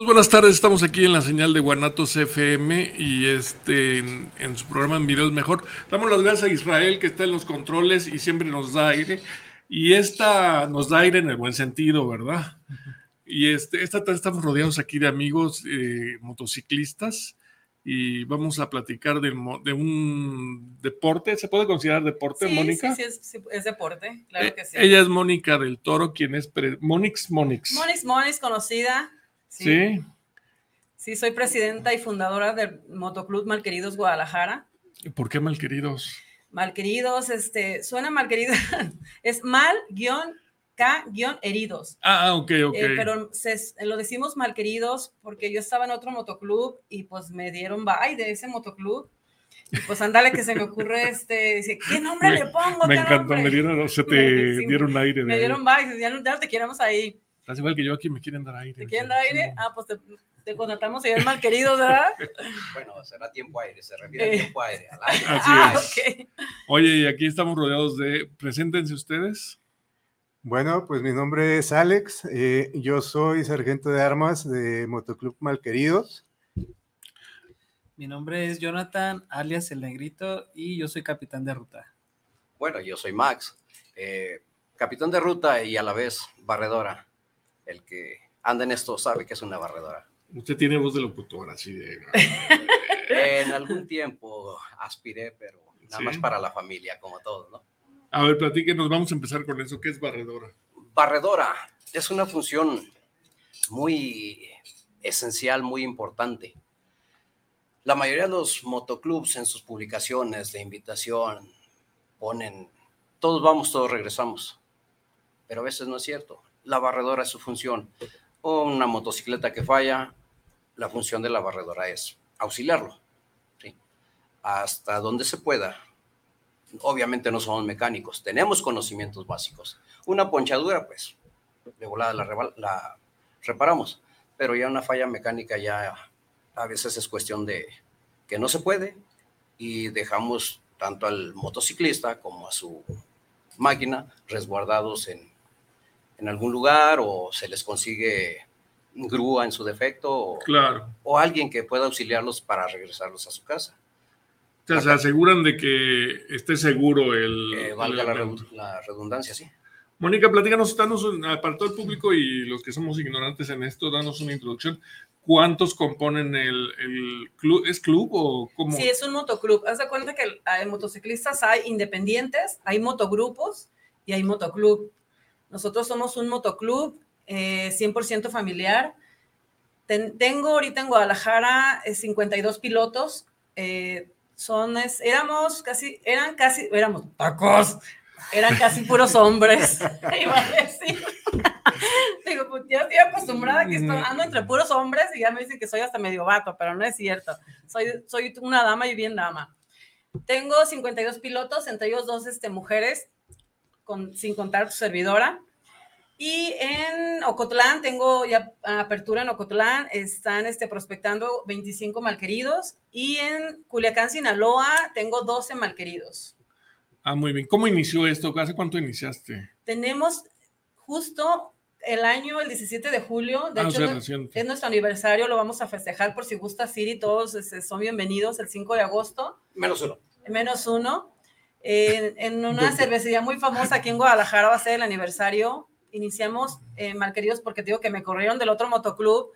Buenas tardes, estamos aquí en la señal de Guanatos FM y este en, su programa en videos mejor. Damos las gracias a Israel que está en los controles y siempre nos da aire. Y esta nos da aire en el buen sentido, ¿verdad? Y este, esta tarde estamos rodeados aquí de amigos eh, motociclistas y vamos a platicar de, de, un deporte. ¿Se puede considerar deporte, Mónica? Sí, sí, es, deporte, claro eh, que sí. Ella es Mónica del Toro, quien es Monix Monix. Monix Monix, conocida Sí. sí. soy presidenta y fundadora del Motoclub Malqueridos Guadalajara. ¿Y por qué Malqueridos? Malqueridos, este, suena malquerido, es mal guion K guion heridos. Ah, ok, ok. Eh, pero lo decimos malqueridos porque yo estaba en otro motoclub y pues me dieron bye de ese motoclub. Y pues ándale que se me ocurre este, dice, ¿qué nombre le pongo? Me encantó, me dieron, se te dieron aire. me dieron bye, ya no te queremos ahí. Estás igual que yo aquí, me quieren dar aire. ¿Te quieren dar aire? Ah, pues te, te contratamos y mal querido, ¿verdad? bueno, será tiempo aire, se refiere a eh. tiempo aire. Así ah, es. Oye, y aquí estamos rodeados de. Preséntense ustedes. Bueno, pues mi nombre es Alex, eh, yo soy sargento de armas de Motoclub Malqueridos. Mi nombre es Jonathan, alias El Negrito, y yo soy capitán de ruta. Bueno, yo soy Max, eh, capitán de ruta y a la vez barredora el que anda en esto sabe que es una barredora. Usted tiene voz de locutor, así de... en algún tiempo aspiré, pero nada más para la familia, como todo, ¿no? A ver, platíquenos, vamos a empezar con eso. ¿Qué es barredora? Barredora es una función muy esencial, muy importante. La mayoría de los motoclubs en sus publicaciones de invitación ponen, todos vamos, todos regresamos, pero a veces no es cierto la barredora es su función. Una motocicleta que falla, la función de la barredora es auxiliarlo, hasta donde se pueda. Obviamente no somos mecánicos, tenemos conocimientos básicos. Una ponchadura, pues, de volada la, la reparamos, pero ya una falla mecánica ya a veces es cuestión de que no se puede y dejamos tanto al motociclista como a su máquina resguardados en en algún lugar o se les consigue grúa en su defecto o, claro. o alguien que pueda auxiliarlos para regresarlos a su casa. O sea, se aseguran de que esté seguro el... valga la, redundancia, sí. Mónica, platícanos, danos para todo el público y los que somos ignorantes en esto, danos una introducción. ¿Cuántos componen el, el club? ¿Es club o cómo? Sí, es un motoclub. Haz de cuenta que hay motociclistas, hay independientes, hay motogrupos y hay motoclub. Nosotros somos un motoclub 100% eh, familiar. tengo ahorita en Guadalajara 52 eh, pilotos. Eh, son, éramos casi, eran casi, éramos tacos, eran casi puros hombres. Iba a decir. Digo, pues ya estoy acostumbrada que ando entre puros hombres y ya me dicen que soy hasta medio vato, pero no es cierto. Soy, soy una dama y bien dama. Tengo 52 pilotos, entre ellos dos este, mujeres sin contar tu servidora. Y en Ocotlán, tengo ya apertura en Ocotlán, están este, prospectando 25 malqueridos. Y en Culiacán, Sinaloa, tengo 12 malqueridos. Ah, muy bien. ¿Cómo inició esto? ¿Hace cuánto iniciaste? Tenemos justo el año, el 17 de julio. De ah, hecho, es nuestro aniversario, lo vamos a festejar por si gusta Siri, todos este, son bienvenidos el 5 de agosto. Menos uno. Menos uno en, una cervecería muy famosa aquí en Guadalajara va a ser el aniversario. Iniciamos, eh, Malqueridos, porque digo que me corrieron del otro motoclub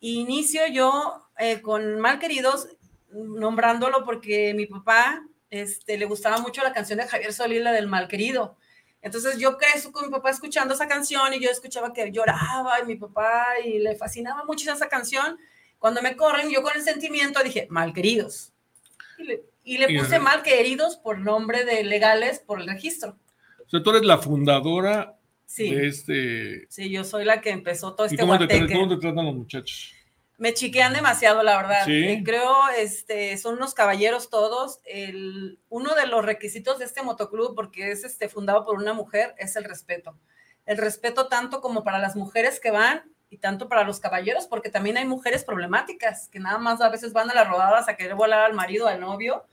Inicio yo eh, con Malqueridos, nombrándolo porque mi papá este, le gustaba mucho la canción de Javier Solís, la del Malquerido. Entonces yo crecí con mi papá escuchando esa canción y yo escuchaba que lloraba y mi papá y le fascinaba mucho esa canción. Cuando me corren, yo con el sentimiento dije, Malqueridos. Y le, y le puse Malqueridos por nombre de legales por el registro. O sea, tú eres la fundadora Sí. de este... Sí, yo soy la que empezó todo ¿Y este cómo te, cómo te tratan los muchachos? Me chiquean demasiado, la verdad. Sí. Eh, creo, este, son unos caballeros todos. El, uno de los requisitos de este motoclub, porque es este, fundado por una mujer, es el respeto. El respeto tanto como para las mujeres que van y tanto para los caballeros, porque también hay mujeres problemáticas que nada más a veces van a las rodadas a querer volar al marido, al novio.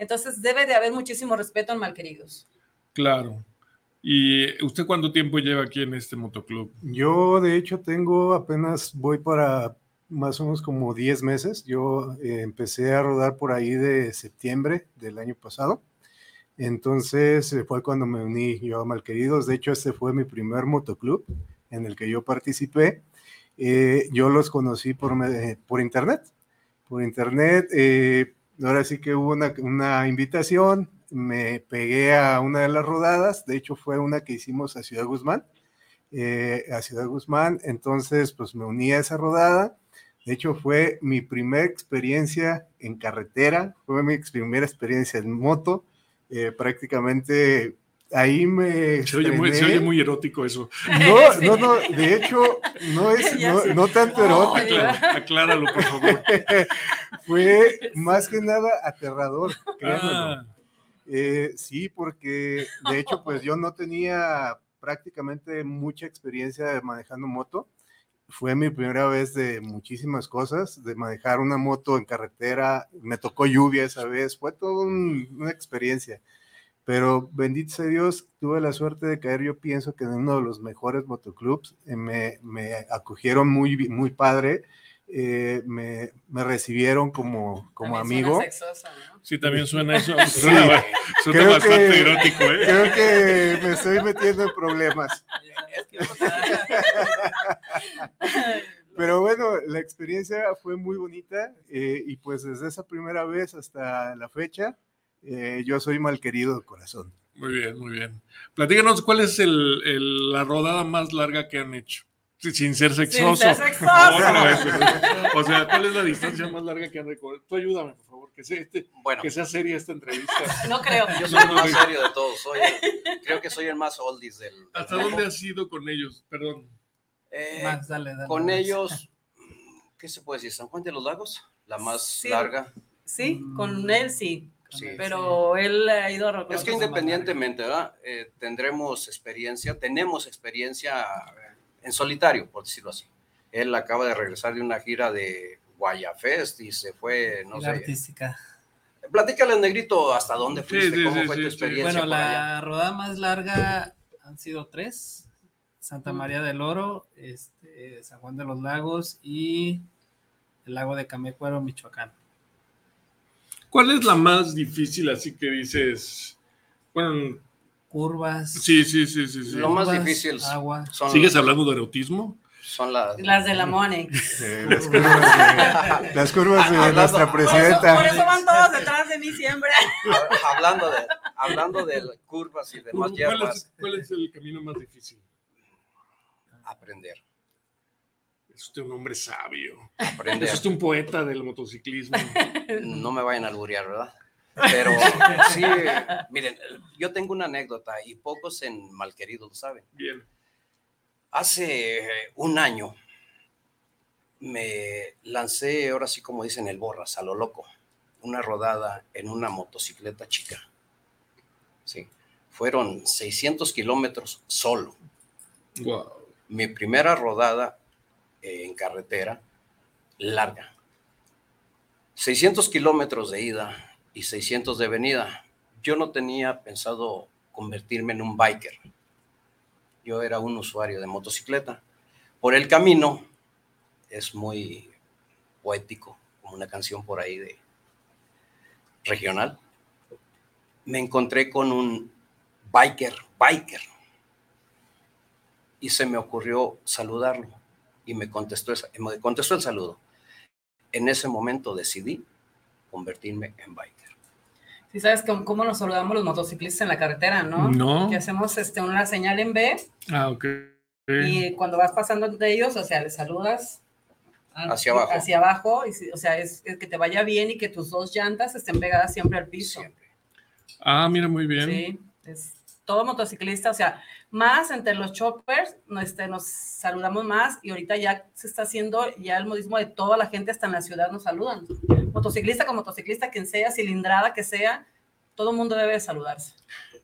Entonces debe de haber muchísimo respeto en Malqueridos. Claro. ¿Y usted cuánto tiempo lleva aquí en este motoclub? Yo, de hecho, tengo apenas, voy para más o menos como 10 meses. Yo eh, empecé a rodar por ahí de septiembre del año pasado. Entonces eh, fue cuando me uní yo a Malqueridos. De hecho, este fue mi primer motoclub en el que yo participé. Eh, yo los conocí por, me- por internet. Por internet, eh, ahora sí que hubo una, invitación, me pegué a una de las rodadas, de hecho fue una que hicimos a Ciudad Guzmán, eh, a Ciudad Guzmán, entonces pues me uní a esa rodada, de hecho fue mi primera experiencia en carretera, fue mi primera experiencia en moto, eh, prácticamente ahí me... Se oye, muy, se oye muy erótico eso. No, no, no, de hecho, no es, no, no tanto No, erótico. Aclara- acláralo, por favor. Fue más que nada aterrador. Ah, Eh, sí, porque de hecho, pues yo no tenía prácticamente mucha experiencia de manejando moto. Fue mi primera vez de muchísimas cosas, de manejar una moto en carretera. Me tocó lluvia esa vez, fue toda un- una experiencia. Pero bendito sea Dios, tuve la suerte de caer, yo pienso que en uno de los mejores motoclubs. Eh, me, me acogieron muy, muy padre, eh, me, me recibieron como, como También amigo. suena sexoso, ¿no? sí, también suena eso. Suena, suena Creo bastante que- erótico, ¿eh? Creo que me estoy metiendo en problemas. Pero bueno, la experiencia fue muy bonita eh, y pues desde esa primera vez hasta la fecha, eh, yo soy mal querido de corazón. Muy bien, muy bien. Platícanos, ¿cuál es el, el- la rodada más larga que han hecho? Sí, Sin ser sexoso. ser sexoso. O sea, ¿cuál es la distancia más larga que han recorrido? Tú ayúdame, por favor, que sea, este, Bueno, que sea seria esta entrevista. No creo. yo soy el más serio de todos. Soy, creo que soy el más oldies del. del ¿Hasta grupo. dónde has ido con ellos? Perdón. Eh, Max, dale, dale. con ellos, ¿qué se puede decir? San Juan de los Lagos, la más Sí. larga. Sí, con él sí. Sí. Pero él ha ido a Es que independientemente, ¿verdad? Eh, tendremos experiencia, tenemos experiencia en solitario, por decirlo así. Él acaba de regresar de una gira de Guayafest y se fue, no La sé. artística. Platícale, negrito, hasta dónde fuiste, sí, cómo sí, fue sí, tu experiencia Bueno, allá. la rodada más larga han sido tres. Santa María del Oro, este, San Juan de los Lagos y el lago de Camecuaro, Michoacán. ¿Cuál es la más difícil así que dices? Bueno, Curvas. sí, sí, sí, sí. sí. Lo más difícil Agua. son, ¿Sigues hablando de erotismo? son las... Las de la Monex. Eh, las curvas de, las curvas de Hablando- nuestra Por eso, por eso presidenta. van todos detrás de mí siempre. hablando de hablando de curvas y demás ¿Cuál hierbas, es, cuál es el camino más difícil? aprender, Es usted un hombre sabio. aprender. Es usted un poeta del motociclismo. No me vayan a alburear, ¿verdad? Pero sí, miren, yo tengo una anécdota y pocos en Malquerido lo saben. Bien. Hace un año me lancé, ahora sí como dicen el borras, a lo loco, una rodada en una motocicleta chica. Sí, fueron 600 kilómetros solo. Wow. Mi primera rodada eh, en carretera larga. 600 kilómetros de ida y 600 de venida. Yo no tenía pensado convertirme en un biker. Yo era un usuario de motocicleta. Por el camino es muy poético, como una canción por ahí de regional. Me encontré con un biker, biker, y se me ocurrió saludarlo y me contestó, esa- me contestó el saludo. En ese momento decidí convertirme en biker. Sí, sabes cómo, cómo nos saludamos los motociclistas en la carretera, ¿no? No. Que hacemos este, una señal en B Ah, ok. y cuando vas pasando de ellos, o sea, les saludas a- Hacia abajo. Hacia abajo, y, o sea, es, es que te vaya bien y que tus dos llantas estén pegadas siempre al piso. Ah, mira, muy bien. Sí, es todo motociclista, o sea, más entre los choppers, no, este, nos saludamos más y ahorita ya se está haciendo ya el modismo de toda la gente hasta en la ciudad nos saludan. Motociclista con motociclista, quien sea, cilindrada que sea, todo el mundo debe de saludarse.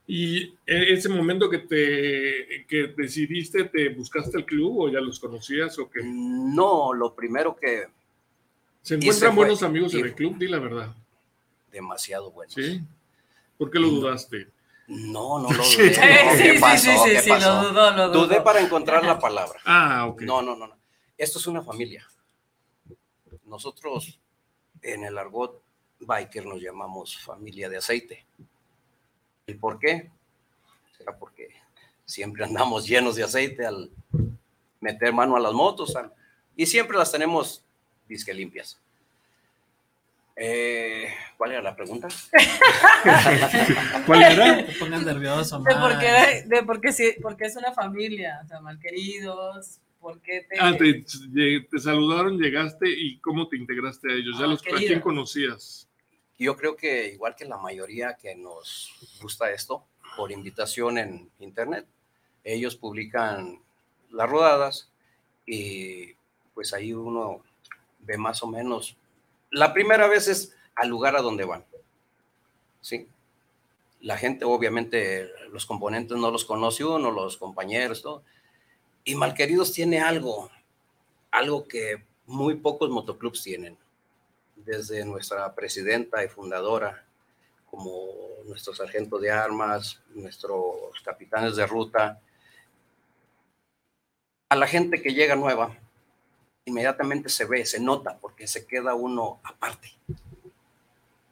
Y e- ese momento que te que decidiste, ¿te buscaste el club o ya los conocías o qué? No, lo primero que ¿Se encuentran buenos amigos en el club? Di la verdad. demasiado bueno. ¿Sí? ¿Por qué lo dudaste? No, no lo dudé. Sí, no, sí, ¿Qué sí, pasó? sí, lo dudó, lo dudó. Dudé para encontrar la palabra. Ah, ok. No, no, no, no. Esto es una familia. Nosotros en el argot biker nos llamamos familia de aceite. ¿El por qué? Será porque siempre andamos llenos de aceite al meter mano a las motos al- y siempre las tenemos disque limpias. Eh, ¿Cuál era la pregunta? ¿Cuál era? Te pongan nervioso, De por qué, de por qué sí, porque es una familia, o sea, malqueridos, porque te... Ah, te, te saludaron, llegaste y cómo te integraste a ellos. ¿Ya Ah, los, ¿A quién conocías? Yo creo que igual que la mayoría que nos gusta esto, por invitación en internet, ellos publican las rodadas y pues ahí uno ve más o menos. La primera vez es al lugar a donde van. Sí. La gente, obviamente, los componentes no los conoce uno, los compañeros, todo. Y Malqueridos tiene algo, algo que muy pocos motoclubs tienen desde nuestra presidenta y fundadora, como nuestro sargento de armas, nuestros capitanes de ruta, a la gente que llega nueva, inmediatamente se ve, se nota, porque se queda uno aparte.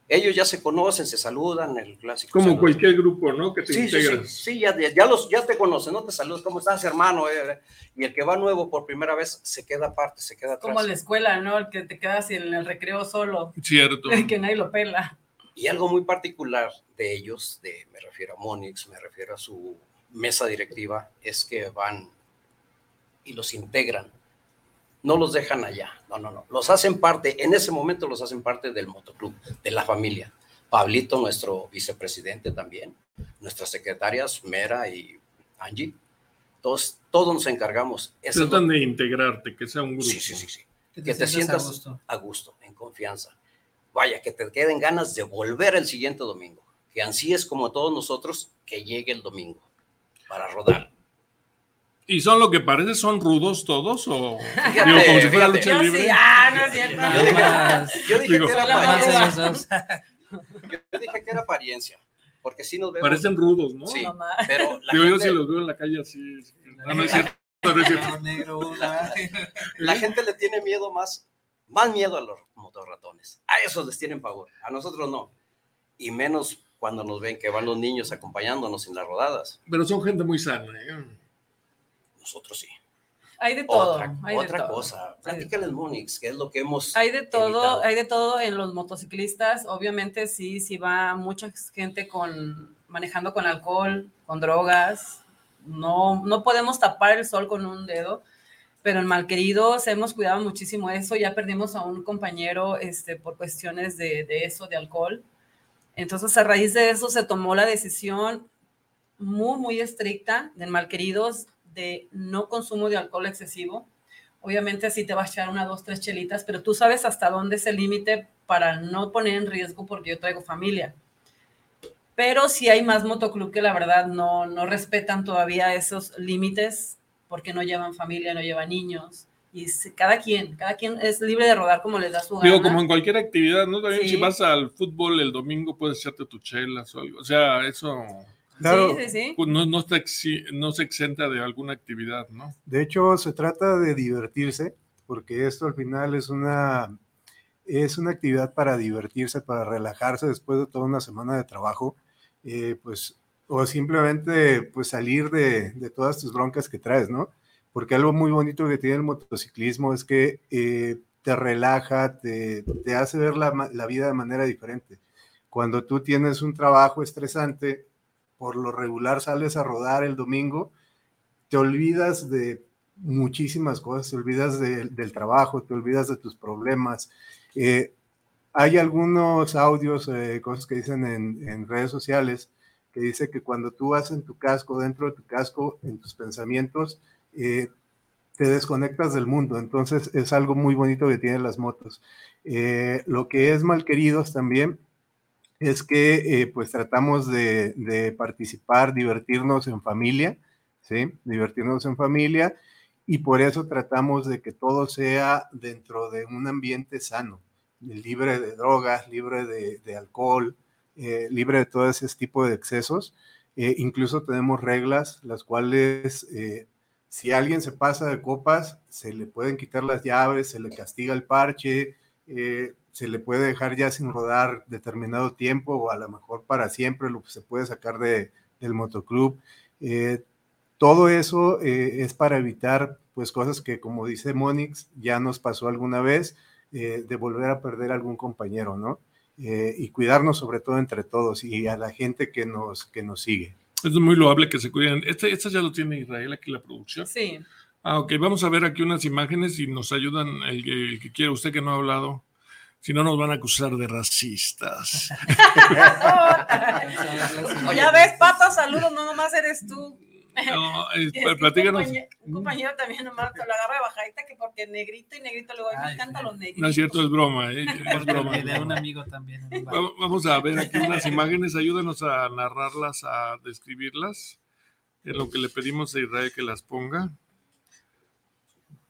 Ellos ya se conocen, se saludan, el clásico. Como saludo. cualquier grupo, ¿no? Que te Sí, sí, sí, integras. sí, ya, ya, los, ya te conocen, ¿no? Te saludas, ¿cómo estás, hermano? Eh, Y el que va nuevo por primera vez se queda aparte, se queda atrás. Como en la escuela, ¿no? El que te quedas en el recreo solo, Cierto. que nadie lo pela. Y algo muy particular de ellos, de, me refiero a Monix, me refiero a su mesa directiva, es que van y los integran. No los dejan allá, no, no, no. Los hacen parte, en ese momento los hacen parte del motoclub, de la familia. Pablito, nuestro vicepresidente también, nuestras secretarias, Mera y Angie, todos, todos nos encargamos. Eso es lo- Tratan de integrarte, que sea un grupo. Sí, sí, sí, sí. Que Que te sientas a gusto. a gusto, en confianza. Vaya, que te queden ganas de volver el siguiente domingo. Que ansíes como todos nosotros que llegue el domingo para rodar. ¿Y son lo que parece? ¿Son rudos todos? ¿O Fíjate, digo, como si fuera fíjate. lucha Yo libre? sí, ah, no es cierto. Yo dije, Más- yo dije Digo, que era apariencia. Yo dije que era apariencia. Porque sí nos vemos. Parecen rudos, ¿no? Sí, Mamá. pero la Digo, yo si los veo en la calle así. No, no es cierto. no es cierto. No, negro, una. la gente le tiene miedo más, más miedo a los motorratones. A esos les tienen pavor. A nosotros no. Y menos cuando nos ven que van los niños acompañándonos en las rodadas. Pero son gente muy sana. ¿eh? Nosotros sí. Hay de todo. otra hay de otra todo. cosa. Platícales, Monix, que es lo que hemos. Hay de todo, evitado. hay de todo en los motociclistas. Obviamente sí, sí va mucha gente con manejando con alcohol, con drogas. No, no podemos tapar el sol con un dedo, pero en Malqueridos hemos cuidado muchísimo eso. Ya perdimos a un compañero este, por cuestiones de, de eso, de alcohol. Entonces, a raíz de eso se tomó la decisión muy, muy estricta de Malqueridos de no consumo de alcohol excesivo. Obviamente así te vas a echar una, dos, tres chelitas, pero tú sabes hasta dónde es el límite para no poner en riesgo porque yo traigo familia. Pero sí hay más motoclub que la verdad no, no respetan todavía esos límites porque no llevan familia, no llevan niños. Y cada quien, cada quien es libre de rodar como les da su gana. Digo, como en cualquier actividad, ¿no? También Sí. si vas al fútbol el domingo puedes echarte tu chelas o algo. O sea, eso Claro, Sí, sí, sí. pues, no, no, está exi- no se exenta de alguna actividad, ¿no? de hecho se trata de divertirse, porque esto al final es una, es una actividad para divertirse, para relajarse después de toda una semana de trabajo, eh, pues, o simplemente pues salir de, de todas tus broncas que traes, ¿no? porque algo muy bonito que tiene el motociclismo es que eh, te relaja, te, te hace ver la, la, vida de manera diferente. Cuando tú tienes un trabajo estresante, por lo regular sales a rodar el domingo, te olvidas de muchísimas cosas, te olvidas de, del trabajo, te olvidas de tus problemas. Eh, hay algunos audios, eh, cosas que dicen en, redes sociales, que dice que cuando tú vas en tu casco, dentro de tu casco, en tus pensamientos, eh, te desconectas del mundo. Entonces es algo muy bonito que tienen las motos. Lo que es mal queridos también es que eh, pues tratamos de, participar, divertirnos en familia, ¿sí? Divertirnos en familia y por eso tratamos de que todo sea dentro de un ambiente sano, libre de drogas, libre de, de alcohol, eh, libre de todo ese tipo de excesos. Eh, incluso tenemos reglas las cuales eh, si alguien se pasa de copas, se le pueden quitar las llaves, se le castiga el parche, se le puede dejar ya sin rodar determinado tiempo o a lo mejor para siempre lo se puede sacar de, del motoclub. todo eso es para evitar pues cosas que como dice Monix ya nos pasó alguna vez de volver a perder algún compañero, ¿no? Eh, y cuidarnos sobre todo entre todos y a la gente que nos, que nos sigue. Es muy loable que se cuiden. Este, este ya lo tiene Israel aquí la producción. Sí. Ah, ok, vamos a ver aquí unas imágenes y nos ayudan el, el que quiera, usted que no ha hablado. Si no, nos van a acusar de racistas. o ya ves, Pato, saludos, no nomás eres tú. No, eh, platícanos. Un compañero, también nomás te lo agarra de bajadita que porque negrito y negrito luego me encantan los negritos. No es cierto, es broma, ¿eh? Es broma. de un amigo también. Vamos a ver aquí unas imágenes, ayúdanos a narrarlas, a describirlas. Es lo que le pedimos a Israel que las ponga.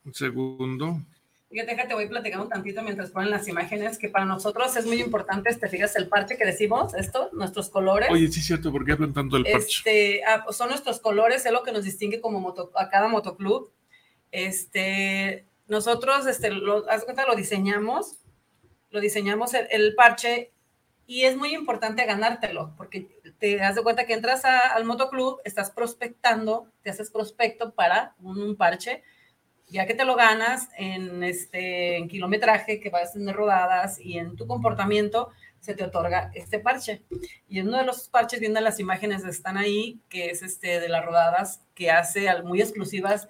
Un segundo. Fíjate que te voy platicando un tantito mientras ponen las imágenes, que para nosotros es muy importante, te fijas, el parche que decimos, esto, nuestros colores. Oye, sí cierto, ¿por qué hablan tanto del parche? Este, ah, pues son nuestros colores, es lo que nos distingue como moto, a cada motoclub. Este, nosotros, este, lo, haz cuenta, lo diseñamos, lo diseñamos el, el, parche y es muy importante ganártelo, porque te das de cuenta que entras a, al motoclub, estás prospectando, te haces prospecto para un, un parche, ya que te lo ganas en, este, en kilometraje, que vas en rodadas y en tu comportamiento, se te otorga este parche. Y en uno de los parches, viendo las imágenes, están ahí, que es este de las rodadas que hace muy exclusivas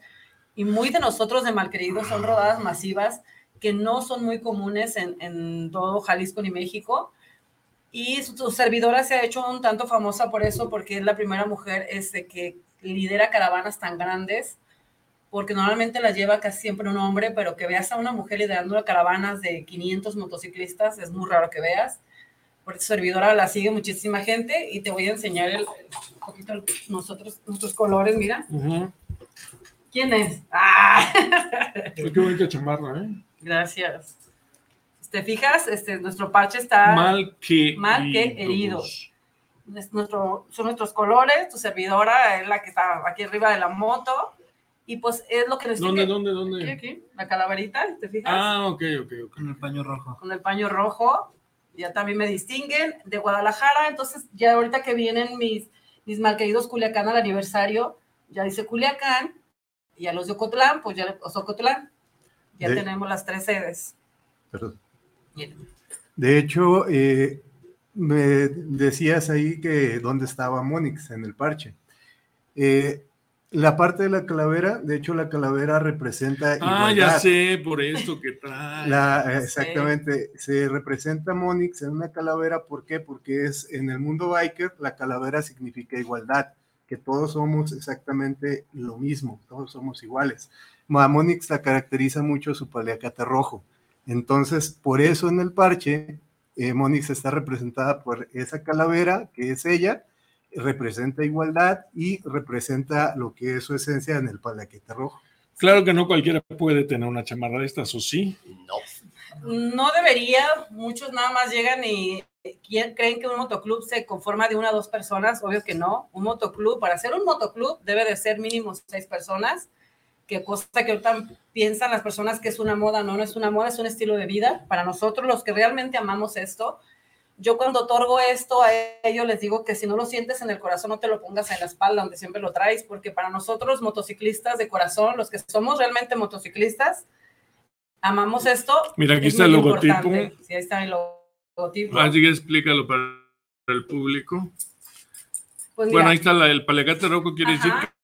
y muy de nosotros de Malqueridos, son rodadas masivas que no son muy comunes en, todo Jalisco ni México. Y su, su, servidora se ha hecho un tanto famosa por eso, porque es la primera mujer este, que lidera caravanas tan grandes porque normalmente las lleva casi siempre un hombre, pero que veas a una mujer liderando caravanas de 500 motociclistas es muy raro que veas. Por eso servidora la sigue muchísima gente y te voy a enseñar el, un poquito nosotros, nuestros colores, mira. Uh -huh. ¿Quién es? ¡Ah! Qué bonita chamarra, ¿eh? Gracias. ¿Te fijas? Este, nuestro parche está mal que, mal que heridos. Nuestro, son nuestros colores, tu servidora es la que está aquí arriba de la moto y pues es lo que les ¿Dónde, dónde, dónde? Aquí, aquí, la calaverita, ¿te fijas? Ah, ok, ok, ok. Con el paño rojo. Con el paño rojo, ya también me distinguen de Guadalajara, entonces ya ahorita que vienen mis, mis malqueridos Culiacán al aniversario, ya dice Culiacán, y a los de Ocotlán, pues ya Ocotlán, ya de, tenemos las tres sedes. Perdón. De hecho, eh, me decías ahí que dónde estaba Monix en el parche. Eh, la parte de la calavera, de hecho, la calavera representa. Ah, igualdad. ya sé, por esto que trae. La, exactamente, sí. se representa Monix en una calavera, ¿por qué? Porque es en el mundo biker, la calavera significa igualdad, que todos somos exactamente lo mismo, todos somos iguales. A Monix la caracteriza mucho su paliacate rojo. Entonces, por eso en el parche, eh, Monix está representada por esa calavera, que es ella, representa igualdad y representa lo que es su esencia en el palaquete rojo. Claro que no cualquiera puede tener una chamarra de estas, ¿o sí? No. No debería, muchos nada más llegan y creen que un motoclub se conforma de una o dos personas, obvio que no. Un motoclub, para ser un motoclub debe de ser mínimo seis personas, que cosa que ahorita piensan las personas que es una moda, no, no es una moda, es un estilo de vida. Para nosotros, los que realmente amamos esto, yo cuando otorgo esto a ellos les digo que si no lo sientes en el corazón, no te lo pongas en la espalda, donde siempre lo traes, porque para nosotros motociclistas de corazón, los que somos realmente motociclistas, amamos esto. Mira, aquí está el logotipo. Sí, ahí está el logotipo. Así que explícalo para el público. Pues bueno, ahí está la, el Palegate Roco, quiere decir Ajá.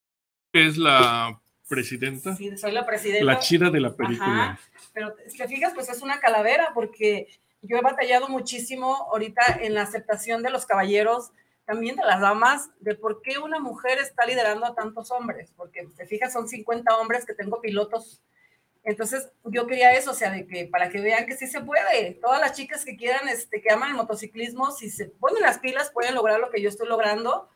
que es la presidenta, sí, soy la presidenta. la chida de la película. Ajá, pero te fijas, pues es una calavera, porque yo he batallado muchísimo ahorita en la aceptación de los caballeros, también de las damas, de por qué una mujer está liderando a tantos hombres, porque te fijas, son 50 hombres que tengo pilotos. Entonces, yo quería eso, o sea, de que para que vean que sí se puede. Todas las chicas que quieran, este, que aman el motociclismo, si se ponen las pilas, pueden lograr lo que yo estoy logrando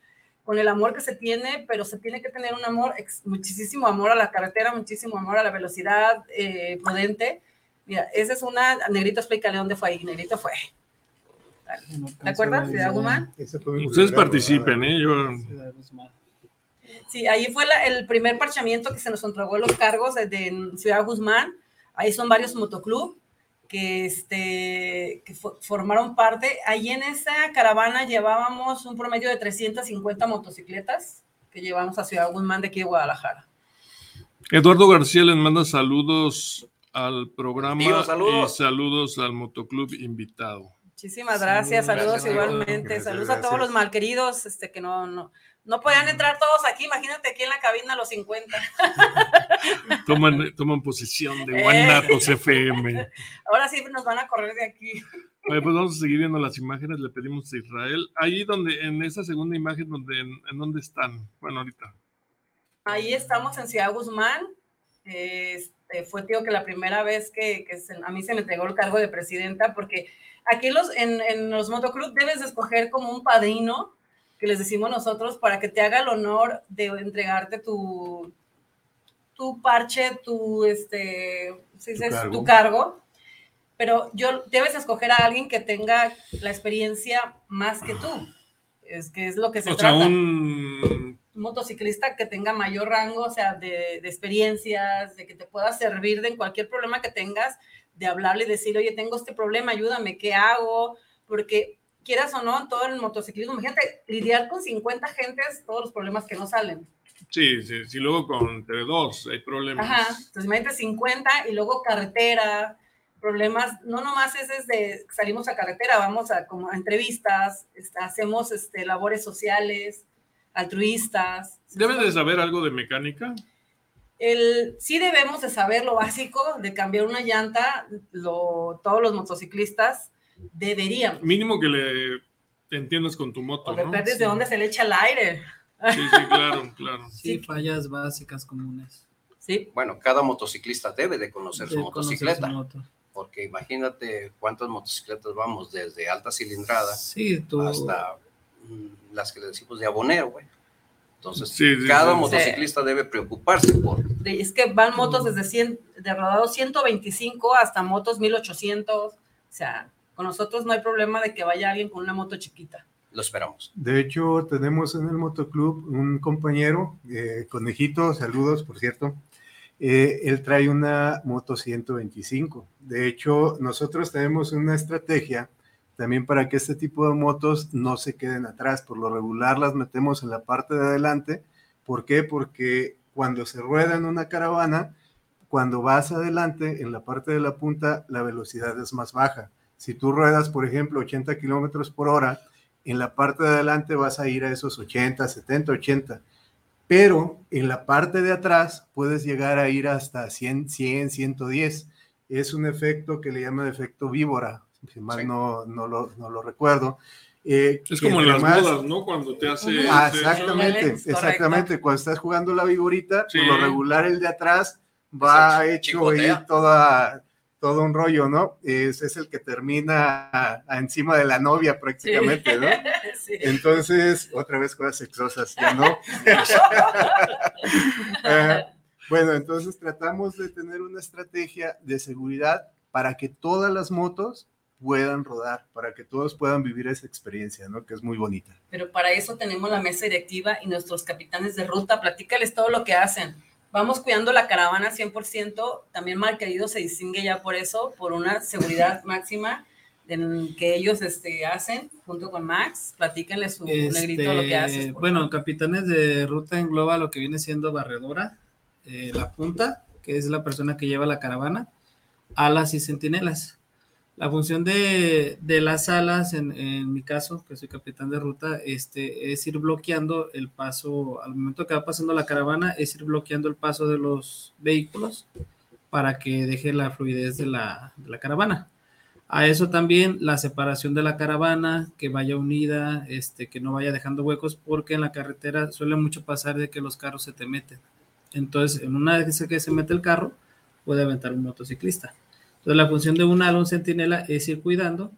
con el amor que se tiene, pero se tiene que tener un amor, muchísimo amor a la carretera, muchísimo amor a la velocidad eh, prudente. Mira, esa es una, Negrito, explícale dónde fue ahí, Negrito fue. ¿Te acuerdas? Ciudad Guzmán. Ustedes participen, ¿eh? Yo, Sí, ahí fue la- el primer parchamiento que se nos entregó los cargos desde en Ciudad Guzmán. Ahí son varios motoclub que, este, que fo- formaron parte. Ahí en esa caravana llevábamos un promedio de 350 motocicletas que llevamos a Ciudad Guzmán de aquí de Guadalajara. Eduardo García les manda saludos al programa Tío, saludos. y saludos al motoclub invitado. Muchísimas gracias, saludos gracias, igualmente, Gracias, saludos a todos los malqueridos, este, que no, no, no podían entrar todos aquí, imagínate aquí en la cabina a los 50. Toman, toman posesión de Eh. Guanatos FM. Ahora sí nos van a correr de aquí. Oye, pues vamos a seguir viendo las imágenes, le pedimos a Israel. Ahí donde, en esa segunda imagen, donde, en, en dónde están. Bueno, ahorita. Ahí estamos en Ciudad Guzmán. Este, fue, tío, que la primera vez que, que se- a mí se me entregó el cargo de presidenta, porque aquí los, en, en los motoclub debes de escoger como un padrino, que les decimos nosotros, para que te haga el honor de entregarte tu, tu parche, tu, este, ¿sí Tu cargo. tu cargo. Pero yo debes escoger a alguien que tenga la experiencia más que tú. Es que es lo que se O sea, trata un. un motociclista que tenga mayor rango, o sea, de, de experiencias, de que te pueda servir de en cualquier problema que tengas, de hablarle y decirle, oye, tengo este problema, ayúdame, ¿qué hago? Porque quieras o no, todo el motociclismo, imagínate, lidiar con 50 gentes, todos los problemas que no salen. Sí, sí, sí, luego con entre dos hay problemas. Ajá, entonces imagínate 50 y luego carretera, problemas, no nomás es desde salimos a carretera, vamos a como a entrevistas, este, hacemos este, labores sociales, altruistas. Debes de saber algo de mecánica. El, sí debemos de saber lo básico de cambiar una llanta, lo, todos los motociclistas deberían. Mínimo que le te entiendas con tu moto, O ¿no? depende Sí, de dónde se le echa el aire. sí, sí, claro, claro. Sí, fallas básicas comunes. Sí, Bueno, cada motociclista debe de conocer su De conocer motocicleta, su moto. porque imagínate cuántas motocicletas vamos desde alta cilindrada Sí, tú. hasta las que le decimos de abonero, güey. Entonces, Sí, sí, cada sí. motociclista debe preocuparse por es que van motos desde 100, de rodado 125 hasta motos 1800. O sea, con nosotros no hay problema de que vaya alguien con una moto chiquita. lo esperamos. De hecho, tenemos en el motoclub un compañero, eh, Conejito, saludos, por cierto. Eh, él trae una moto 125. De hecho, nosotros tenemos una estrategia también para que este tipo de motos no se queden atrás. Por lo regular las metemos en la parte de adelante. ¿Por qué? Porque cuando se rueda en una caravana, cuando vas adelante, en la parte de la punta, la velocidad es más baja. Si tú ruedas, por ejemplo, 80 kilómetros por hora, en la parte de adelante vas a ir a esos 80, 70, 80. Pero en la parte de atrás puedes llegar a ir hasta 100, 100, 110. Es un efecto que le llaman efecto víbora, si mal Sí. no, no, lo, no lo recuerdo. Eh, Es como en las bodas, ¿no? Cuando te hace. Ah, te- exactamente, exactamente. Cuando estás jugando la vigorita, Sí. por lo regular el de atrás va hecho chicotea. ahí toda, todo un rollo, ¿no? Es, es el que termina a- a encima de la novia prácticamente, ¿no? Sí. Entonces, otra vez cosas sexosas, ya no. Eh, bueno, entonces tratamos de tener una estrategia de seguridad para que todas las motos puedan rodar, para que todos puedan vivir esa experiencia, ¿no? Que es muy bonita. Pero para eso tenemos la mesa directiva y nuestros capitanes de ruta. Platícales todo lo que hacen. Vamos cuidando la caravana 100%. También Malquerido se distingue ya por eso, por una seguridad máxima. en que ellos este, hacen junto con Max. Platíquenle su negrito lo que Este, haces. Bueno, favor. capitanes de ruta engloba lo que viene siendo barredora, eh, la punta, que es la persona que lleva la caravana, alas y centinelas. La función de, de las alas, en, en mi caso, que soy capitán de ruta, este, es ir bloqueando el paso, al momento que va pasando la caravana, es ir bloqueando el paso de los vehículos para que deje la fluidez de la, de la caravana. A eso también la separación de la caravana, que vaya unida, este, que no vaya dejando huecos, porque en la carretera suele mucho pasar de que los carros se te meten. Entonces, en una vez que se mete el carro, puede aventar un motociclista. Entonces, la función de un ala, un centinela, es ir cuidando.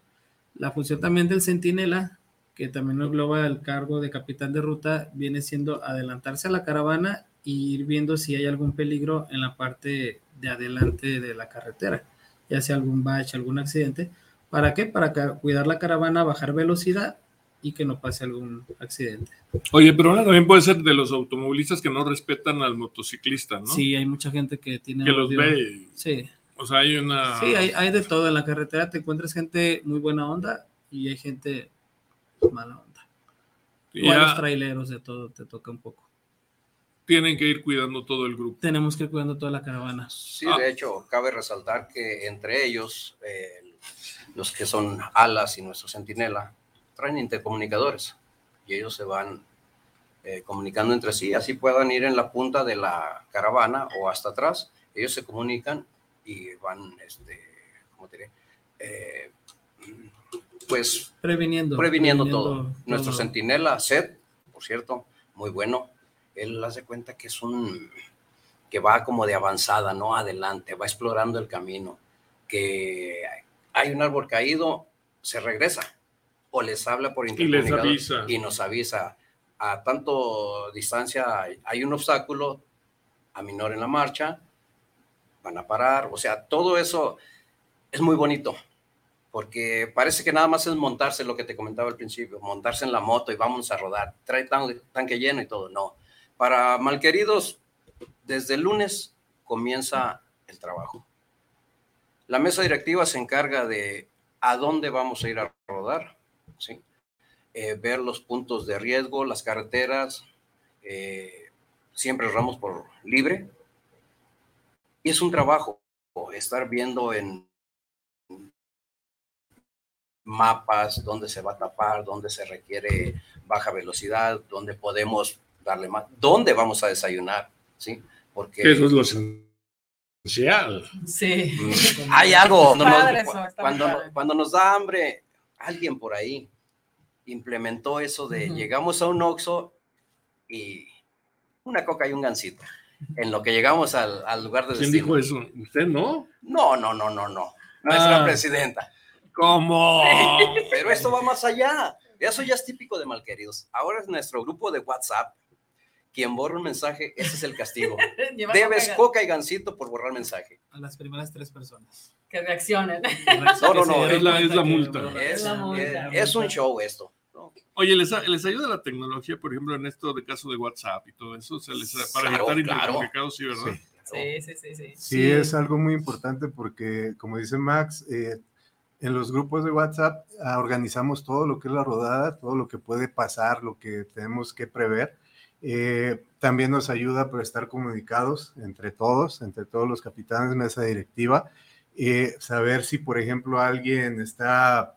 La función también del centinela, que también engloba el cargo de capitán de ruta, viene siendo adelantarse a la caravana y ir viendo si hay algún peligro en la parte de adelante de la carretera, ya sea algún bache, algún accidente. ¿Para qué? Para cuidar la caravana, bajar velocidad y que no pase algún accidente. Oye, pero ahora también puede ser de los automovilistas que no respetan al motociclista, ¿no? Sí, hay mucha gente que tiene... Que los ve. Sí. O sea, hay una. Sí, hay, hay de todo. En la carretera te encuentras gente muy buena onda y hay gente mala onda. Y ya los traileros, de todo, te toca un poco. tienen que ir cuidando todo el grupo. Tenemos que ir cuidando toda la caravana. Sí, Ah. de hecho, cabe resaltar que entre ellos, eh, los que son alas y nuestro centinela, traen intercomunicadores y ellos se van eh, comunicando entre sí, así puedan ir en la punta de la caravana o hasta atrás, ellos se comunican y van, este, ¿cómo te diré? Eh, pues Previniendo. previniendo todo. todo. Nuestro centinela, Seth, por cierto, muy bueno. Él hace cuenta que es un que va como de avanzada, no adelante, va explorando el camino. Que hay un árbol caído, se regresa o les habla por Y les intercomunicador avisa. y nos avisa a tanto distancia hay un obstáculo, a menor en la marcha, van a parar, o sea, todo eso es muy bonito, porque parece que nada más es montarse lo que te comentaba al principio, montarse en la moto y vamos a rodar, trae tan- tanque lleno y todo, no. Para malqueridos, desde lunes comienza el trabajo. La mesa directiva se encarga de a dónde vamos a ir a rodar, ¿sí? Eh, ver los puntos de riesgo, las carreteras, eh, siempre ramos por libre. Y es un trabajo estar viendo en mapas dónde se va a tapar, dónde se requiere baja velocidad, dónde podemos darle más, dónde vamos a desayunar, ¿sí? Porque Que eso es lo esencial. Sí. Mm, hay algo. No nos- cuando, cuando nos da hambre, alguien por ahí implementó eso de llegamos a un Oxxo y una coca y un gansito. En lo que llegamos al, al lugar de ¿Quién destino. dijo eso? ¿Usted no? No, no, no, no, no. Nuestra Ah. presidenta. ¿Cómo? Pero esto va más allá. Eso ya es típico de malqueridos. Ahora es nuestro grupo de WhatsApp. Quien borra un mensaje, ese es el castigo. Debes coca- y gansito por borrar mensaje. A las primeras tres personas. Que reaccionen. No, no, no, es la- es la multa. Es, la multa. es- es un show esto. Oye, ¿les, les ayuda la tecnología, por ejemplo, en esto de caso de WhatsApp y todo eso? ¿Se les, para Claro, evitar claro. intercomunicados, sí, ¿verdad? Sí, sí, sí, sí. Sí, es algo muy importante porque, como dice Max, eh, en los grupos de WhatsApp ah, organizamos todo lo que es la rodada, todo lo que puede pasar, lo que tenemos que prever. Eh, también nos ayuda para estar comunicados entre todos, entre todos los capitanes de mesa directiva, eh, saber si, por ejemplo, alguien está,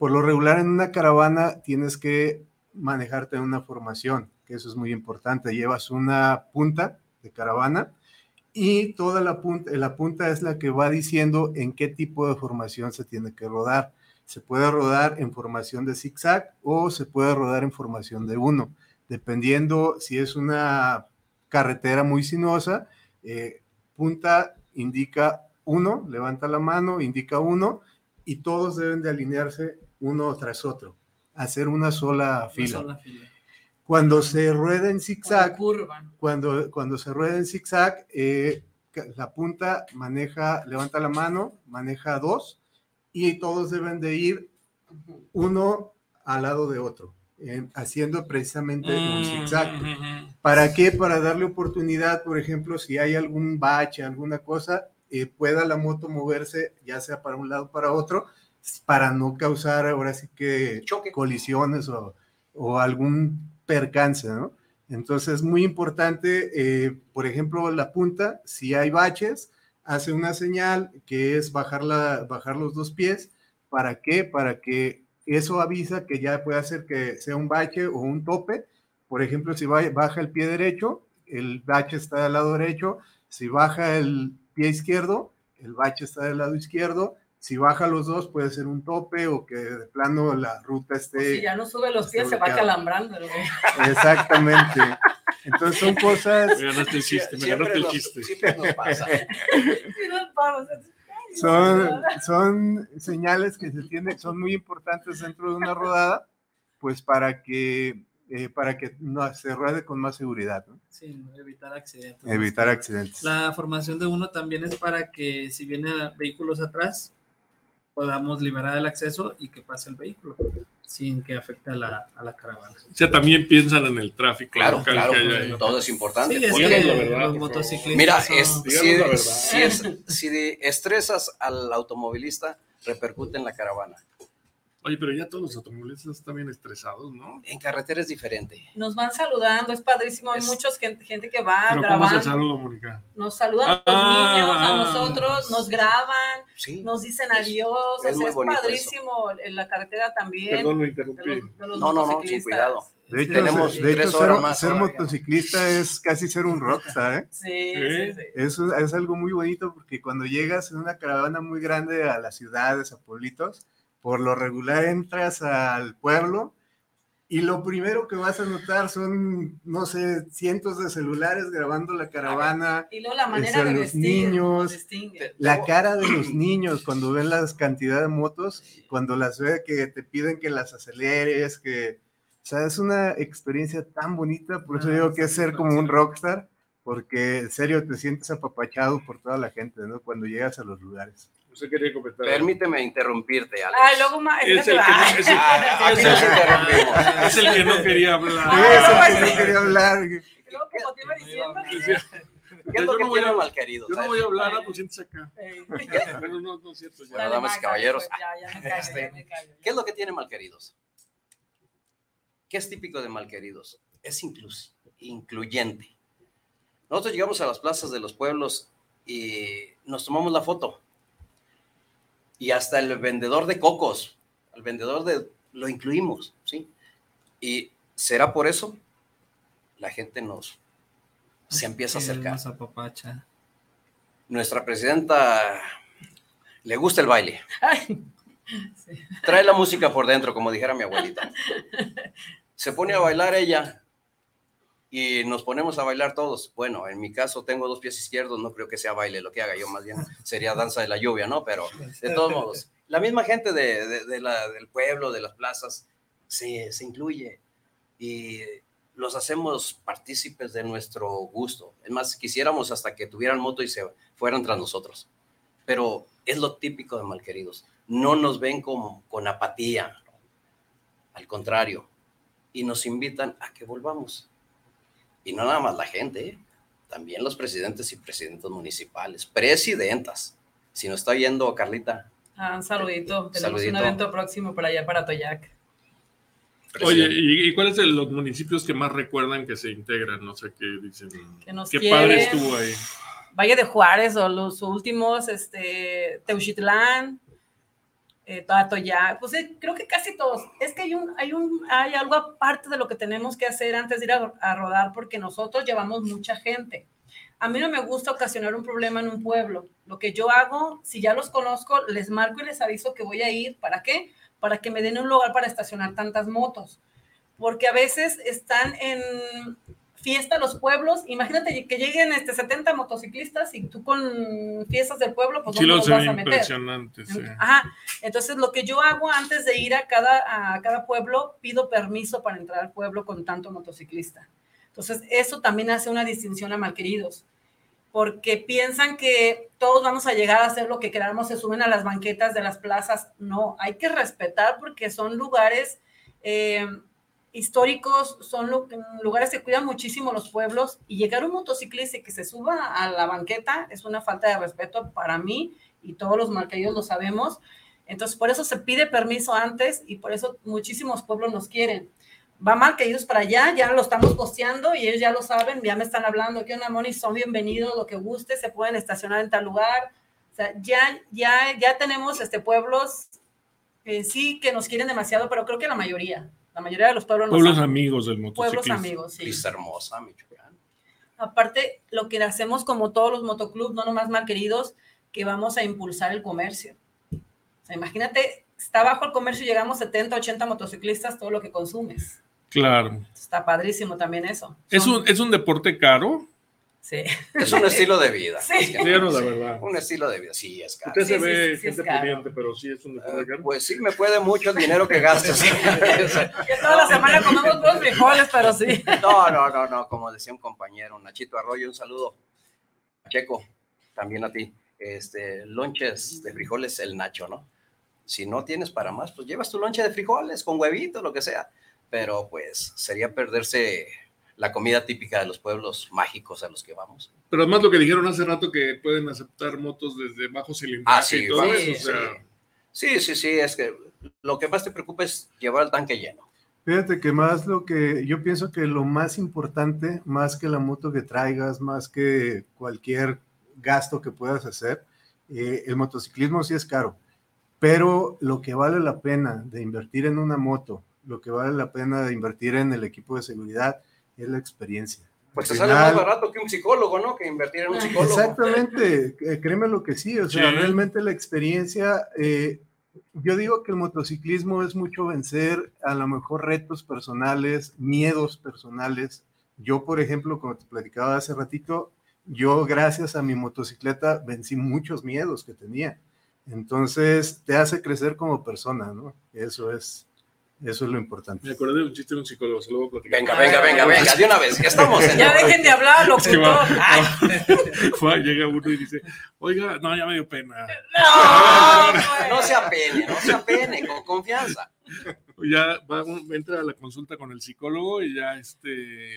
por lo regular en una caravana tienes que manejarte en una formación, que eso es muy importante. Llevas una punta de caravana y toda la punta, la punta es la que va diciendo en qué tipo de formación se tiene que rodar. Se puede rodar en formación de zigzag o se puede rodar en formación de uno, dependiendo si es una carretera muy sinuosa. eh, punta indica uno, levanta la mano, indica uno, y todos deben de alinearse uno tras otro, hacer una sola fila. Una sola fila. Cuando se rueda en zigzag, curva. cuando, cuando se rueda en zigzag, eh, la punta maneja, levanta la mano, maneja dos y todos deben de ir uno al lado de otro, eh, haciendo precisamente un zigzag. Mm, ¿Para qué? Para darle oportunidad, por ejemplo, si hay algún bache, alguna cosa, eh, pueda la moto moverse, ya sea para un lado o para otro, para no causar ahora sí que colisiones o, o algún percance, ¿no? Entonces es muy importante, eh, por ejemplo, la punta, si hay baches, hace una señal que es bajar, la, bajar los dos pies. ¿Para qué? Para que eso avisa que ya puede hacer que sea un bache o un tope. Por ejemplo, si baja el pie derecho, el bache está del lado derecho. Si baja el pie izquierdo, el bache está del lado izquierdo. Si baja los dos, puede ser un tope o que de plano la ruta esté. Si ya no sube los pies, se va calambrando. Exactamente. Entonces son cosas. Me ganaste el chiste, me ganaste el chiste. Siempre nos pasa. son, son señales que se tienen, son muy importantes dentro de una rodada, pues para que eh, para que no, se ruede con más seguridad. ¿no? Sí, evitar accidentes. Evitar accidentes. La formación de uno también es para que si vienen vehículos atrás, podamos liberar el acceso y que pase el vehículo sin que afecte a la, a la caravana. O sea, también piensan en el tráfico. Claro, local claro, que hay todo es importante. Sí, es porque- que la verdad, los motociclistas Mira, son- es, si, la verdad. si es- si estresas al automovilista, repercute en la caravana. Oye, pero ya todos los automovilistas están bien estresados, ¿no? En carretera es diferente. Nos van saludando, es padrísimo. Hay Es- mucha gente, gente que va Pero ¿cómo es el grabando. saludo, Mónica? Nos saludan a Ah, los niños, a ah, nosotros, nos graban, Sí. nos dicen adiós. es padrísimo en la carretera también. Perdón, me de interrumpí. los- de los No, no, no, sin cuidado. De hecho, Tenemos ser, de tres hecho, ser, horas más ser todavía. motociclista es casi ser un rockstar, ¿eh? Sí, ¿Sí? sí, sí. Eso es algo muy bonito porque cuando llegas en una caravana muy grande a las ciudades, a pueblitos, por lo regular entras al pueblo y lo primero que vas a notar son, no sé, cientos de celulares grabando la caravana, Y luego la manera Este, de los vestir. niños, distingue. la cara de los niños cuando ven la cantidad de motos, cuando las ve que te piden que las aceleres, que, o sea, es una experiencia tan bonita, por eso Ah, digo que es ser como un rockstar, porque en serio te sientes apapachado por toda la gente, ¿no? Cuando llegas a los lugares. Usted quería comentar. Permíteme interrumpirte, Alex. Ah, luego más. Es el que no- es el- Ah, aquí nos interrumpimos. Es el que no quería hablar. Ah, Eso no, es lo que sí. quería hablar. Luego, como te iba diciendo. Decía, ¿Qué es lo yo que no voy malqueridos? Yo no voy a hablar, ah, pues siéntese acá. Bueno, no, no es cierto. ya. Bueno, damas y caballeros. pues, Ya, ya me callo, ya me callo. ¿Qué es lo que tiene malqueridos? ¿Qué es típico de malqueridos? Es inclus- incluyente. Nosotros llegamos a las plazas de los pueblos y nos tomamos la foto. Y hasta el vendedor de cocos, al vendedor de lo incluimos, ¿sí? Y será por eso la gente nos se empieza a acercar. apapacha. Nuestra presidenta le gusta el baile. Ay, Trae la música por dentro, como dijera mi abuelita. Se pone a bailar ella y nos ponemos a bailar todos. Bueno, en mi caso tengo dos pies izquierdos, no creo que sea baile lo que haga yo, más bien sería danza de la lluvia, ¿no? Pero de todos modos, la misma gente de, de- de la- del pueblo, de las plazas, se, se incluye y los hacemos partícipes de nuestro gusto. Es más, quisiéramos hasta que tuvieran moto y se fueran tras nosotros. Pero es lo típico de malqueridos. No nos ven como, con apatía, al contrario, y nos invitan a que volvamos. Y no nada más la gente, ¿eh? también los presidentes y presidentas municipales, presidentas. Si nos está yendo Carlita. Ah, un saludito. Tenemos Saludito. un evento próximo para allá, para Toyac. Oye. ¿y, y cuáles son los municipios que más recuerdan que se integran? No sé qué dicen. Que nos Qué quieren. padre estuvo ahí. Valle de Juárez o los últimos, este, Teuchitlán, eh, Toyac, pues eh, creo que casi todos. Es que hay, un, hay, un, hay algo aparte de lo que tenemos que hacer antes de ir a rodar porque nosotros llevamos mucha gente. A mí no me gusta ocasionar un problema en un pueblo. Lo que yo hago, si ya los conozco, les marco y les aviso que voy a ir. ¿Para qué? Para que me den un lugar para estacionar tantas motos. Porque a veces están en fiesta los pueblos. Imagínate que lleguen este 70 motociclistas y tú con fiestas del pueblo, pues Sí, ¿dónde lo los vas a meter? impresionante, sí. Ajá. Entonces, lo que yo hago antes de ir a cada, a cada pueblo, pido permiso para entrar al pueblo con tanto motociclista. Entonces, eso también hace una distinción a malqueridos, porque piensan que todos vamos a llegar a hacer lo que queramos, se suben a las banquetas de las plazas. No, hay que respetar porque son lugares eh, históricos, son lu- lugares que cuidan muchísimo los pueblos y llegar un motociclista que se suba a la banqueta es una falta de respeto para mí y todos los malqueridos lo sabemos. Entonces, por eso se pide permiso antes y por eso muchísimos pueblos nos quieren. Va mal que ellos para allá, ya lo estamos posteando y ellos ya lo saben, ya me están hablando, que una Moni son bienvenidos, lo que guste, se pueden estacionar en tal lugar. Ya, ya, ya tenemos este, pueblos, eh, sí, que nos quieren demasiado, pero creo que la mayoría, la mayoría de los pueblos. Pueblos amigos del motociclismo. Pueblos amigos, sí. Vista hermosa, Michoacán. Aparte, lo que hacemos como todos los motoclubs, no nomás mal queridos, que vamos a impulsar el comercio. O sea, imagínate, está bajo el comercio, llegamos 70, 80 motociclistas, todo lo que consumes. Claro. Está padrísimo también eso. ¿Es Son- un, ¿Es un deporte caro? Sí. Es un estilo de vida. Sí. Es que- Claro, la verdad. Un estilo de vida, sí, es caro. Usted se Sí, ve sí, gente pudiente, pero sí es un deporte caro. Pues sí, me puede mucho el dinero que gasto. sí. Que toda la semana comemos puros frijoles, pero sí. No, no, no, no, como decía un compañero, Nachito Arroyo, un saludo. Checo, también a ti. Este, lonches de frijoles, el Nacho, ¿no? Si no tienes para más, pues llevas tu lonche de frijoles con huevito, lo que sea. Pero pues sería perderse la comida típica de los pueblos mágicos a los que vamos. Pero además lo que dijeron hace rato que pueden aceptar motos desde bajo cilindraje Ah, sí, y todo sí, eso. o sea, sí, sí, sí, es que lo que más te preocupa es llevar el tanque lleno. Fíjate que más lo que yo pienso que lo más importante, más que la moto que traigas, más que cualquier gasto que puedas hacer, eh, el motociclismo sí es caro, pero lo que vale la pena de invertir en una moto, lo que vale la pena de invertir en el equipo de seguridad es la experiencia. Pues te Al sale más barato que un psicólogo, ¿no? Que invertir en un psicólogo. Exactamente, eh, créeme lo que sí, o sea, Sí. realmente la experiencia, eh, yo digo que el motociclismo es mucho vencer a lo mejor retos personales, miedos personales. Yo, por ejemplo, como te platicaba hace ratito, yo gracias a mi motocicleta vencí muchos miedos que tenía. Entonces, te hace crecer como persona, ¿no? Eso es, eso es lo importante. me acordé de un chiste de un psicólogo, se lo voy a platicar. Venga, venga, venga, venga, de una vez, que estamos en... Ya dejen de hablar, Es que va- locutor. Llega uno y dice, oiga, no, ya me dio pena. no, No se apene, no se apene, con confianza. Ya va, entra a la consulta con el psicólogo y ya este,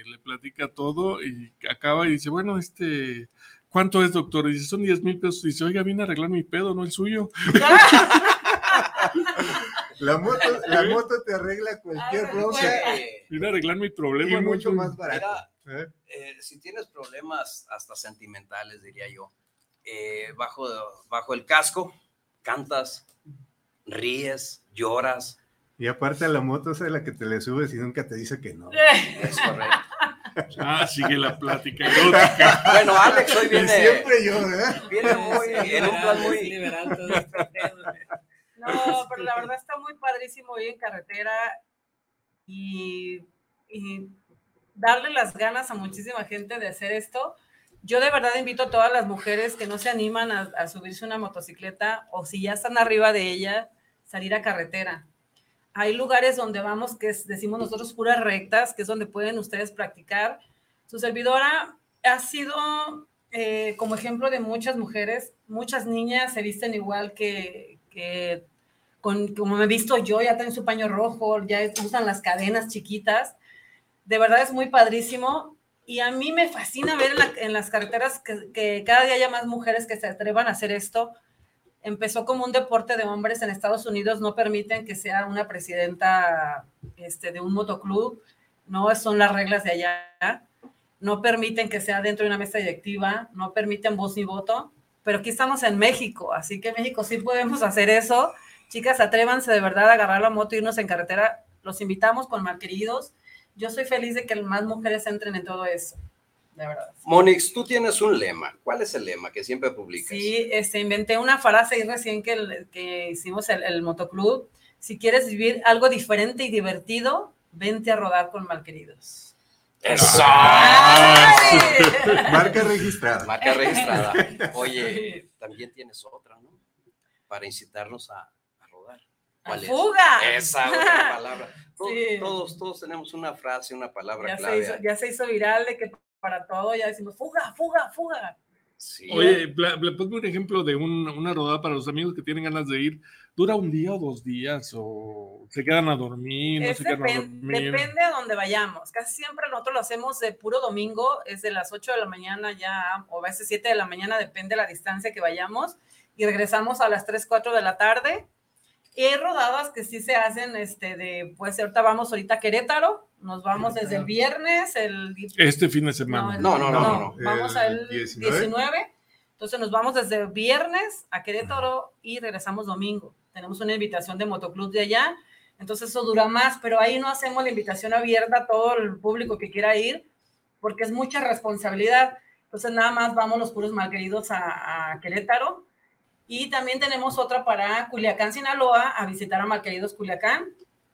le platica todo y acaba y dice, bueno, este, ¿cuánto es, doctor? Y dice, son 10 mil pesos. dice, oiga, vine a arreglar mi pedo, no el suyo. La moto, la moto te arregla cualquier Ah, cosa Eh, Vine a arreglar mi problema. y mucho más barato. Mira, ¿eh? eh, si tienes problemas hasta sentimentales, diría yo, eh, bajo, bajo el casco, cantas, ríes, lloras, Y aparte la moto es la que te le subes y nunca te dice que no. es correcto. Ah, sigue la plática erótica. Bueno, Alex hoy Y viene, siempre yo, ¿eh? viene muy, en un plan muy... liberal todo este. No, pero la verdad está muy padrísimo ir en carretera y, y darle las ganas a muchísima gente de hacer esto. Yo de verdad invito a todas las mujeres que no se animan a, a subirse una motocicleta o si ya están arriba de ella, salir a carretera. Hay lugares donde vamos, que es- decimos nosotros puras rectas, que es donde pueden ustedes practicar. Su servidora ha sido eh, como ejemplo de muchas mujeres, muchas niñas se visten igual que, que como me he visto yo, ya tienen su paño rojo, ya usan las cadenas chiquitas. De verdad es muy padrísimo. Y a mí me fascina ver en, la- en las carreteras que, que cada día haya más mujeres que se atrevan a hacer esto. Empezó como un deporte de hombres en Estados Unidos, no permiten que sea una presidenta este, de un motoclub, no son las reglas de allá, no permiten que sea dentro de una mesa directiva, no permiten voz ni voto, pero aquí estamos en México, así que en México sí podemos hacer eso. Chicas, atrévanse de verdad a agarrar la moto e irnos en carretera. Los invitamos con malqueridos. Yo soy feliz de que más mujeres entren en todo eso, de verdad. Monix, tú tienes un lema. ¿Cuál es el lema que siempre publicas? Sí, este, inventé una frase ahí recién que, hicimos el, el motoclub. Si quieres vivir algo diferente y divertido, vente a rodar con malqueridos. ¡Eso! ¡Ay! Marca registrada. Marca registrada. Oye, también tienes otra, ¿no? Para incitarnos a, ¿Cuál es? ¡Fuga! Esa otra palabra. Todos, Sí. todos, todos tenemos una frase, una palabra Ya se, clave. hizo, ya se hizo viral de que para todo ya decimos fuga, fuga, fuga. Sí. Oye, ponme un ejemplo de un- una rodada para los amigos que tienen ganas de ir. ¿Dura un día o dos días? ¿O se quedan a dormir? ¿No se quedan a dormir? depende a dónde vayamos. Casi siempre nosotros lo hacemos de puro domingo, es de las 8 de la mañana ya, o a veces 7 de la mañana, depende de la distancia que vayamos, y regresamos a las 3, 4 de la tarde. Y hay rodadas que sí se hacen, este, de, pues ahorita vamos ahorita a Querétaro, nos vamos desde el viernes, el... Este fin de semana. No, no, no, no, vamos al 19. Entonces nos vamos desde viernes a Querétaro y regresamos domingo. Tenemos una invitación de motoclub de allá, entonces eso dura más, pero ahí no hacemos la invitación abierta a todo el público que quiera ir, porque es mucha responsabilidad. Entonces nada más vamos los puros malqueridos a, a Querétaro y también tenemos otra para Culiacán, Sinaloa, a visitar a Malqueridos Culiacán,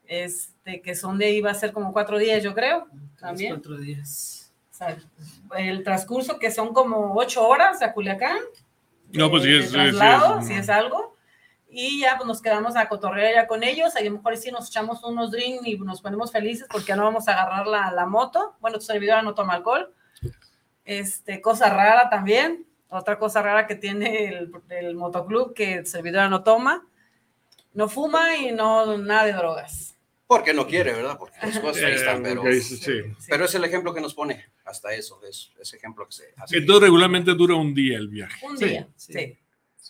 este, que son de, iba a ser como cuatro días, yo creo. También. Cuatro días. O sea, el transcurso que son como ocho horas a Culiacán. No, pues sí es, traslado, si es algo. Y ya pues nos quedamos a cotorrear ya con ellos. Ahí a lo mejor sí nos echamos unos drinks y nos ponemos felices porque ya no vamos a agarrar la, la moto. Bueno, tu servidora no toma alcohol. Este, cosa rara también. Otra cosa rara que tiene el, el motoclub que el servidor no toma, no fuma y no nada de drogas. Porque no quiere, ¿verdad? Porque las cosas ahí están, pero, Ok, sí, sí. pero es el ejemplo que nos pone hasta eso, es ese ejemplo que se hace. Entonces regularmente dura un día el viaje. Un Sí, día, sí. Sí,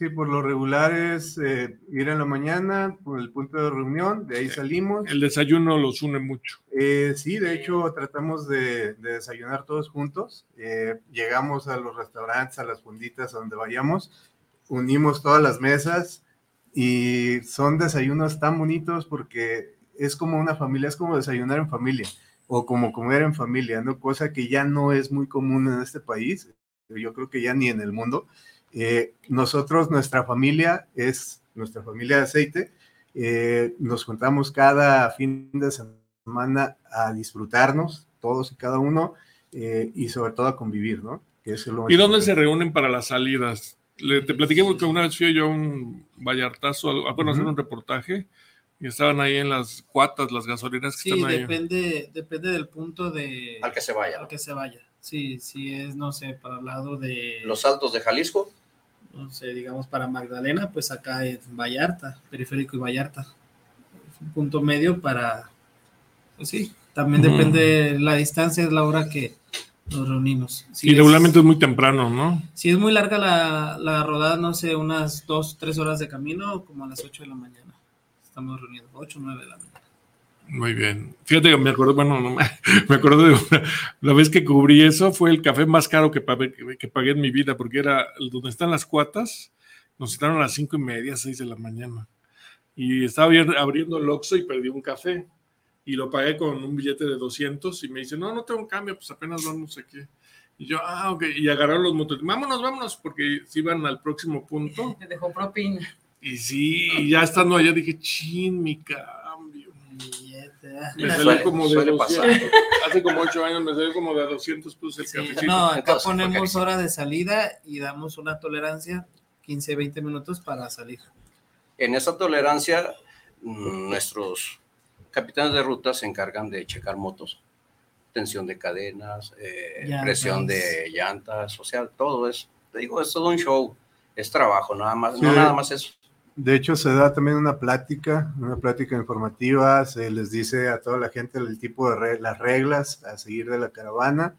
por lo regular es eh, ir en la mañana por el punto de reunión, de ahí salimos. El desayuno los une mucho. Eh, sí, de hecho tratamos de, de desayunar todos juntos. Eh, llegamos a los restaurantes, a las funditas, a donde vayamos, unimos todas las mesas y son desayunos tan bonitos porque es como una familia, es como desayunar en familia o como comer en familia, ¿no? Cosa que ya no es muy común en este país, yo creo que ya ni en el mundo. Eh, nosotros, nuestra familia es nuestra familia de aceite. eh, nos juntamos cada fin de semana a disfrutarnos, todos y cada uno, eh, y sobre todo a convivir, ¿no? Que eso es lo más ¿Y dónde se reúnen para las salidas? Le, te platiqué que una vez fui yo a un Vallartazo a, bueno, hacer un reportaje y estaban ahí en las cuatas, las gasolineras que Sí, están ahí. depende, depende del punto de Al que se vaya. al que se vaya. Sí, sí es, no sé, para el lado de, Los Altos de Jalisco, no sé, digamos para Magdalena, pues acá en Vallarta, Periférico y Vallarta. Un punto medio para, pues sí, también depende la distancia, es la hora que nos reunimos. Si y regularmente es muy temprano, ¿no? Si es muy larga la, la rodada, no sé, unas dos, tres horas de camino, como a las 8 de la mañana. Estamos reunidos, 8, 9 de la mañana. Muy bien. Fíjate que me acuerdo, bueno, no, me acuerdo de una, la vez que cubrí eso, fue el café más caro que pagué, que pagué en mi vida, porque era donde están las cuatas, nos citaron a las cinco y media, seis de la mañana. Y estaba abriendo el Oxxo y perdí un café. Y lo pagué con un billete de 200 y me dice, no, no tengo un cambio, pues apenas vamos aquí. Y yo, ah, ok. Y agarraron los motores, vámonos, vámonos, porque se iban al próximo punto. Me dejó propina. Y sí, y ya estando allá dije, chin, mi Me salió Suele- como de suele 200. Hace como 8 años me salió como de 200 pesos el Sí, cafecito. no, acá Entonces, ponemos hora de salida y damos una tolerancia 15, 20 minutos para salir. en esa tolerancia, mm, nuestros capitanes de ruta se encargan de checar motos, tensión de cadenas, eh, presión de llantas, o sea, todo es, te digo, es todo un show, es trabajo, nada más, Sí. no nada más eso. De hecho, se da también una plática, una plática informativa, se les dice a toda la gente el tipo de las reglas a seguir de la caravana,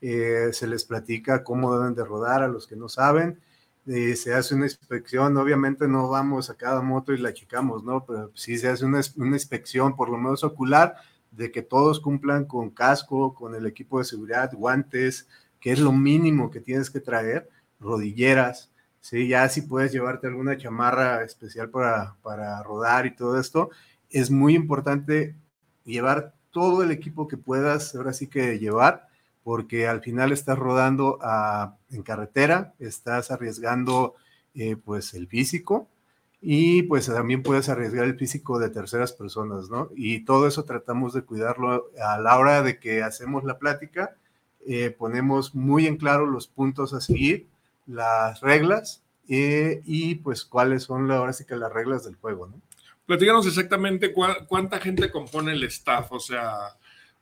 eh, se les platica cómo deben de rodar a los que no saben, se hace una inspección, obviamente no vamos a cada moto y la checamos, ¿no? Pero sí se hace una, una inspección, por lo menos ocular, de que todos cumplan con casco, con el equipo de seguridad, guantes, que es lo mínimo que tienes que traer, rodilleras, Sí, ya si puedes llevarte alguna chamarra especial para, para rodar y todo esto, es muy importante llevar todo el equipo que puedas, ahora sí que llevar, porque al final estás rodando a- en carretera, estás arriesgando eh, pues el físico y pues también puedes arriesgar el físico de terceras personas, ¿no? Y todo eso tratamos de cuidarlo a la hora de que hacemos la plática, eh, ponemos muy en claro los puntos a seguir las reglas eh, y pues cuáles son la- ahora sí que las reglas del juego, ¿no? Platícanos exactamente cuánta gente compone el staff, o sea,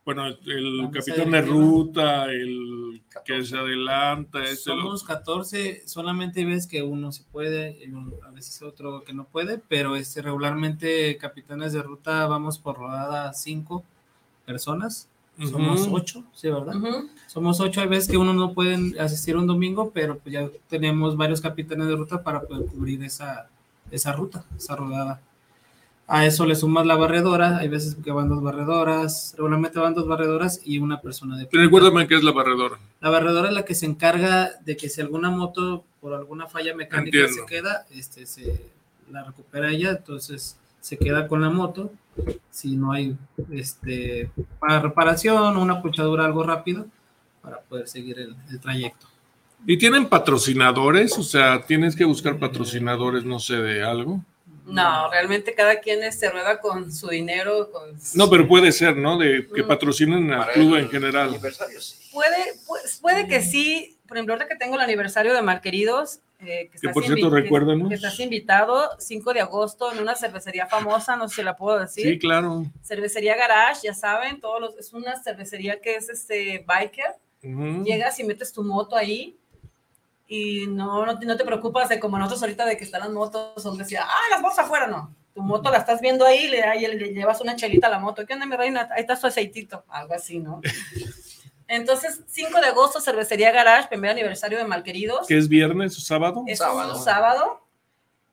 bueno, el capitán de ruta, el que 14. se adelanta, Somos 14, solamente ves que uno se puede, a veces otro que no puede, pero este, regularmente capitanes de ruta vamos por rodada 5 personas. Somos. 8, sí, ¿verdad? Ujú. Somos 8, hay veces que uno no pueden asistir un domingo, pero pues ya tenemos varios capitanes de ruta para poder cubrir esa, esa ruta, esa rodada. A eso le sumas la barredora, hay veces que van dos barredoras, regularmente van dos barredoras y una persona de. Recuérdame qué es la barredora. La barredora es la que se encarga de que si alguna moto por alguna falla mecánica Entiendo. se queda, este, se la recupera ella, entonces se queda con la moto. Si no hay este, para reparación o una puchadura algo rápido para poder seguir el, el trayecto. ¿Y tienen patrocinadores? O sea, tienes que buscar patrocinadores, no sé, de algo. No, realmente cada quien se rueda con su dinero, con No, pero puede ser, ¿no? De que Mm. patrocinen al club en general. Puede, pues, puede que sí. Por ejemplo, ahorita que tengo el aniversario de Malqueridos, eh, que, estás por cierto, que- que estás invitado 5 de agosto en una cervecería famosa, no sé si la puedo decir. Sí, claro. Cervecería Garage, ya saben, todos los, es una cervecería que es este biker. Ujú. Llegas y metes tu moto ahí y no, no, no te preocupas de como nosotros ahorita de que están las motos, donde decía, ah, las motos afuera, no. Tu moto la estás viendo ahí, le, ahí le llevas una chelita a la moto. ¿Qué onda, mi reina? Ahí está su aceitito. Algo así, ¿no? Entonces, 5 de agosto, Cervecería Garage, primer aniversario de Malqueridos. ¿Que es viernes o sábado? Es Sábado. un sábado.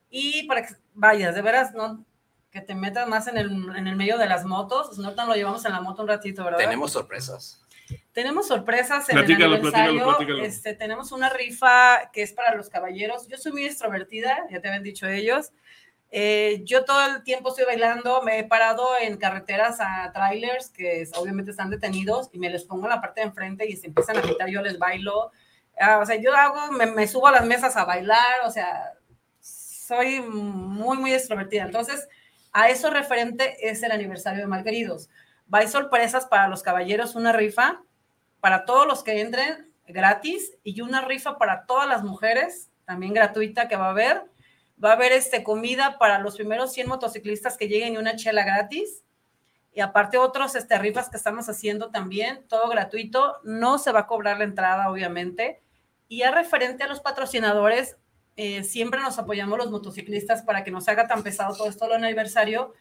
Y para que vayas, de veras, no que te metas más en el, en el medio de las motos. Si no, te lo llevamos en la moto un ratito, ¿verdad? Tenemos sorpresas. Tenemos sorpresas en Platícalo, el aniversario. platícalo, platícalo. Este, tenemos una rifa que es para los caballeros. Yo soy muy extrovertida, ya te habían dicho ellos. Eh, yo todo el tiempo estoy bailando, me he parado en carreteras a trailers que obviamente están detenidos y me les pongo en la parte de enfrente y se empiezan a gritar, yo les bailo. Ah, o sea, yo hago, me, subo a las mesas a bailar, o sea, soy muy, muy extrovertida. Entonces, a eso referente es el aniversario de Malqueridos. Va sorpresas para los caballeros, una rifa para todos los que entren gratis y una rifa para todas las mujeres, también gratuita que va a haber. Va a haber este, comida para los primeros 100 motociclistas que lleguen y una chela gratis. Y aparte otros este, rifas que estamos haciendo también, todo gratuito. No se va a cobrar la entrada, obviamente. Y ya referente a los patrocinadores, eh, siempre nos apoyamos los motociclistas para que no se haga tan pesado todo esto del aniversario.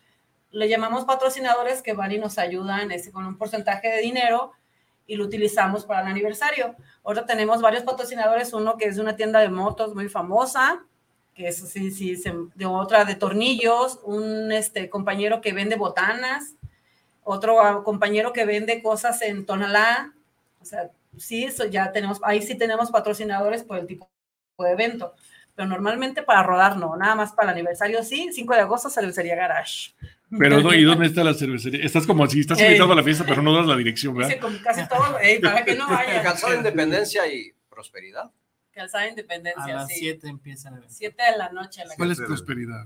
Le llamamos patrocinadores que van y nos ayudan ese, con un porcentaje de dinero y lo utilizamos para el aniversario. Ahora tenemos varios patrocinadores, uno que es una tienda de motos muy famosa, que es sí, sí, se- de otra de tornillos, un este, compañero que vende botanas, otro ah, compañero que vende cosas en Tonalá, o sea, sí, eso ya tenemos, ahí sí tenemos patrocinadores por el tipo de evento, pero normalmente para rodar no, nada más para el aniversario sí, 5 de agosto cervecería Garage. Pero no, ¿y dónde está la cervecería? Estás como si estás Ey. invitado a la fiesta, pero no das la dirección, ¿verdad? como casi todo, ey, para que no vaya. Calzada de Independencia y Prosperidad. Calzada A Independencia, las sí. 7 empiezan a ver. 7 de la noche. La ¿Cuál es prosperidad?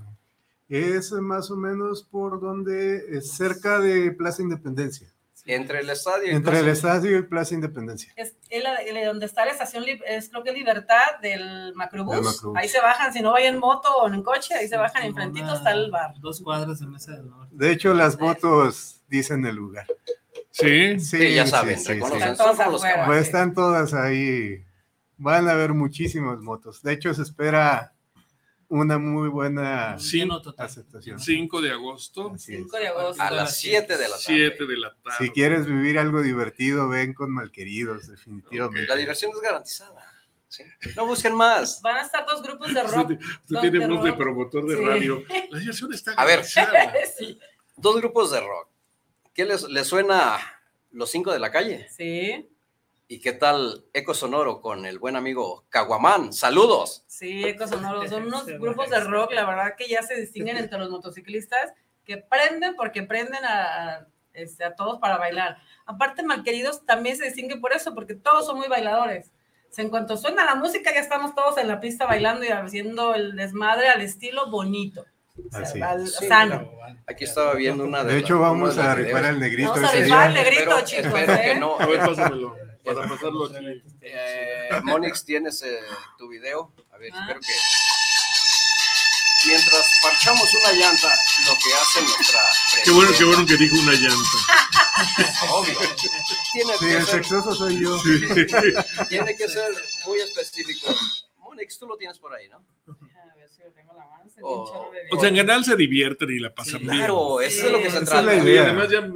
Es más o menos por donde, es cerca de Plaza Independencia. Entre el estadio y Entre el Plaza- estadio y Plaza Independencia. es, el- donde está la estación, es creo que Libertad del Macrobús. Ahí se bajan, si no vayan en moto o en coche, ahí se bajan, enfrentito está el bar. Dos cuadras de Mesa del Norte. De hecho, las motos dicen el lugar. Sí. Sí, ya saben, sí, sí. Están afuera. caballos. Pues están todas ahí. Van a haber muchísimas motos. De hecho, se espera una muy buena aceptación. 5 de agosto, Así es. 5 de agosto. A las 7 de la tarde. 7 de la tarde. Si quieres vivir algo divertido, ven con Malqueridos, definitivamente. La diversión es garantizada. ¿sí? No busquen más. Van a estar dos grupos de rock. usted No, tiene de voz de promotor de Sí. radio. La diversión está A ver. sí. Dos grupos de rock. ¿Qué les, les suena los cinco de la calle? sí, ¿Y qué tal Eco Sonoro con el buen amigo Caguamán? Saludos. sí, Ecos Sonoros. Son unos grupos de rock, la verdad que ya se distinguen entre los motociclistas que prenden porque prenden a, este, a todos para bailar. Aparte, Malqueridos también se distingue por eso, porque todos son muy bailadores. O sea, en cuanto suena la música, ya estamos todos en la pista bailando y haciendo el desmadre al estilo bonito. O sea, Así al- Sí, sano. Aquí estaba viendo una de De hecho, vamos a rifar al negrito. Vamos a rifar al negrito, Espero- chicos. espero que ¿eh? no. A ver, pásamelo. Para pasarlo aquí. Eh, Monix, tienes eh, tu video. A ver, Ah. espero que. Mientras parchamos una llanta, lo que hace nuestra. Qué bueno, qué bueno que dijo una llanta. Obvio. Tiene Sí, que el ser sexoso soy yo. Tiene que ser muy específico. Monix, tú lo tienes por ahí, ¿no? O sea, en general se divierten y la pasan Sí, bien. Claro, eso es lo que se Esa es trata. la Y idea. además ya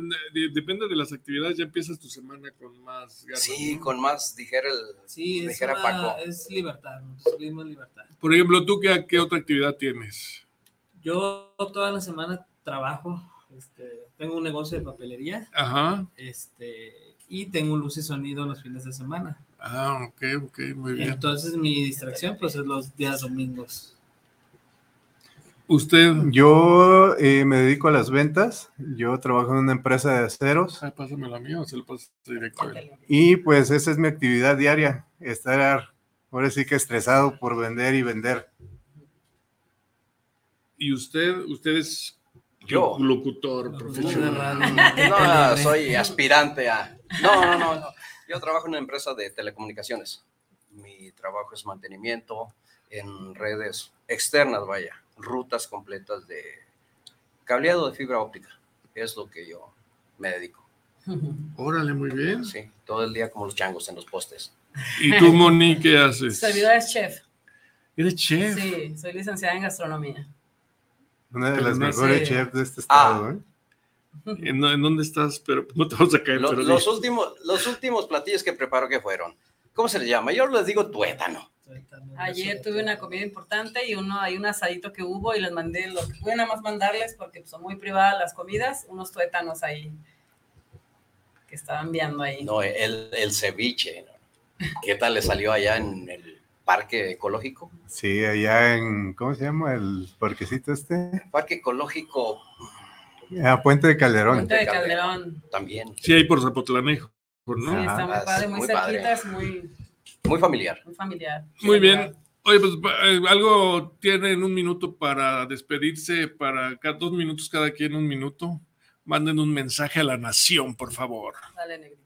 depende de las actividades, ya empiezas tu semana con más ganas. Sí, ¿no? con más, dijera el. Sí, es, dijera una- Paco. es libertad. Es libertad. Por ejemplo, ¿tú qué, qué otra actividad tienes? Yo toda la semana trabajo, este, tengo un negocio de papelería. Ajá. Este, y tengo luz y sonido los fines de semana. Ah, ok, ok, muy bien. Entonces mi distracción pues es los días domingos. ¿Usted? Yo eh, me dedico a las ventas. Yo trabajo en una empresa de aceros. Ah, pásame la mía o se lo paso directo a él. Y pues esa es mi actividad diaria. Estar ahora sí que estresado por vender y vender. ¿Y usted? ¿Usted es Yo. locutor profesional? No, soy aspirante a. No, no, no, no. Yo trabajo en una empresa de telecomunicaciones. Mi trabajo es mantenimiento en redes externas, vaya, rutas completas de cableado de fibra óptica. Es lo que yo me dedico. Órale, muy bien. Sí, todo el día como los changos en los postes. ¿Y tú, Moni, qué haces? Servidora es chef. ¿Eres chef? Sí, soy licenciada en gastronomía. Una de las mejores chefs de este Ah. estado. ¿eh? ¿En, en dónde estás? Pero no te vamos a caer. Lo- los, últimos, los últimos platillos que preparo, ¿qué fueron? ¿Cómo se les llama? Yo les digo tuétano. Ayer tuve una comida importante y uno hay un asadito que hubo y les mandé lo que pude nada más mandarles porque son muy privadas las comidas, unos tuétanos ahí que estaban viendo ahí. No, el, el ceviche. ¿Qué tal le salió allá en el parque ecológico? Sí, allá en, ¿cómo se llama? El parquecito este. Parque ecológico Ah, Puente de Calderón. Puente de Calderón. también. Sí, hay por Zapotlanejo, ¿no? Sí, está muy padre, muy, muy padre. cerquita, es muy, Muy familiar. muy familiar. Muy bien. Oye, pues eh, algo tienen un minuto para despedirse, para ca- dos minutos cada quien, un minuto. Manden un mensaje a la nación, por favor. Dale, negrito.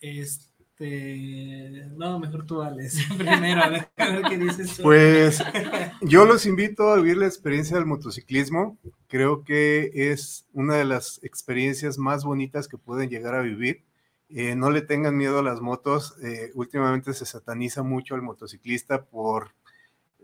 Este, no, mejor tú, Alex. Primero, a ver, a ver qué dices tú. Pues yo los invito a vivir la experiencia del motociclismo. Creo que es una de las experiencias más bonitas que pueden llegar a vivir. Eh, no le tengan miedo a las motos. Eh, últimamente se sataniza mucho al motociclista por,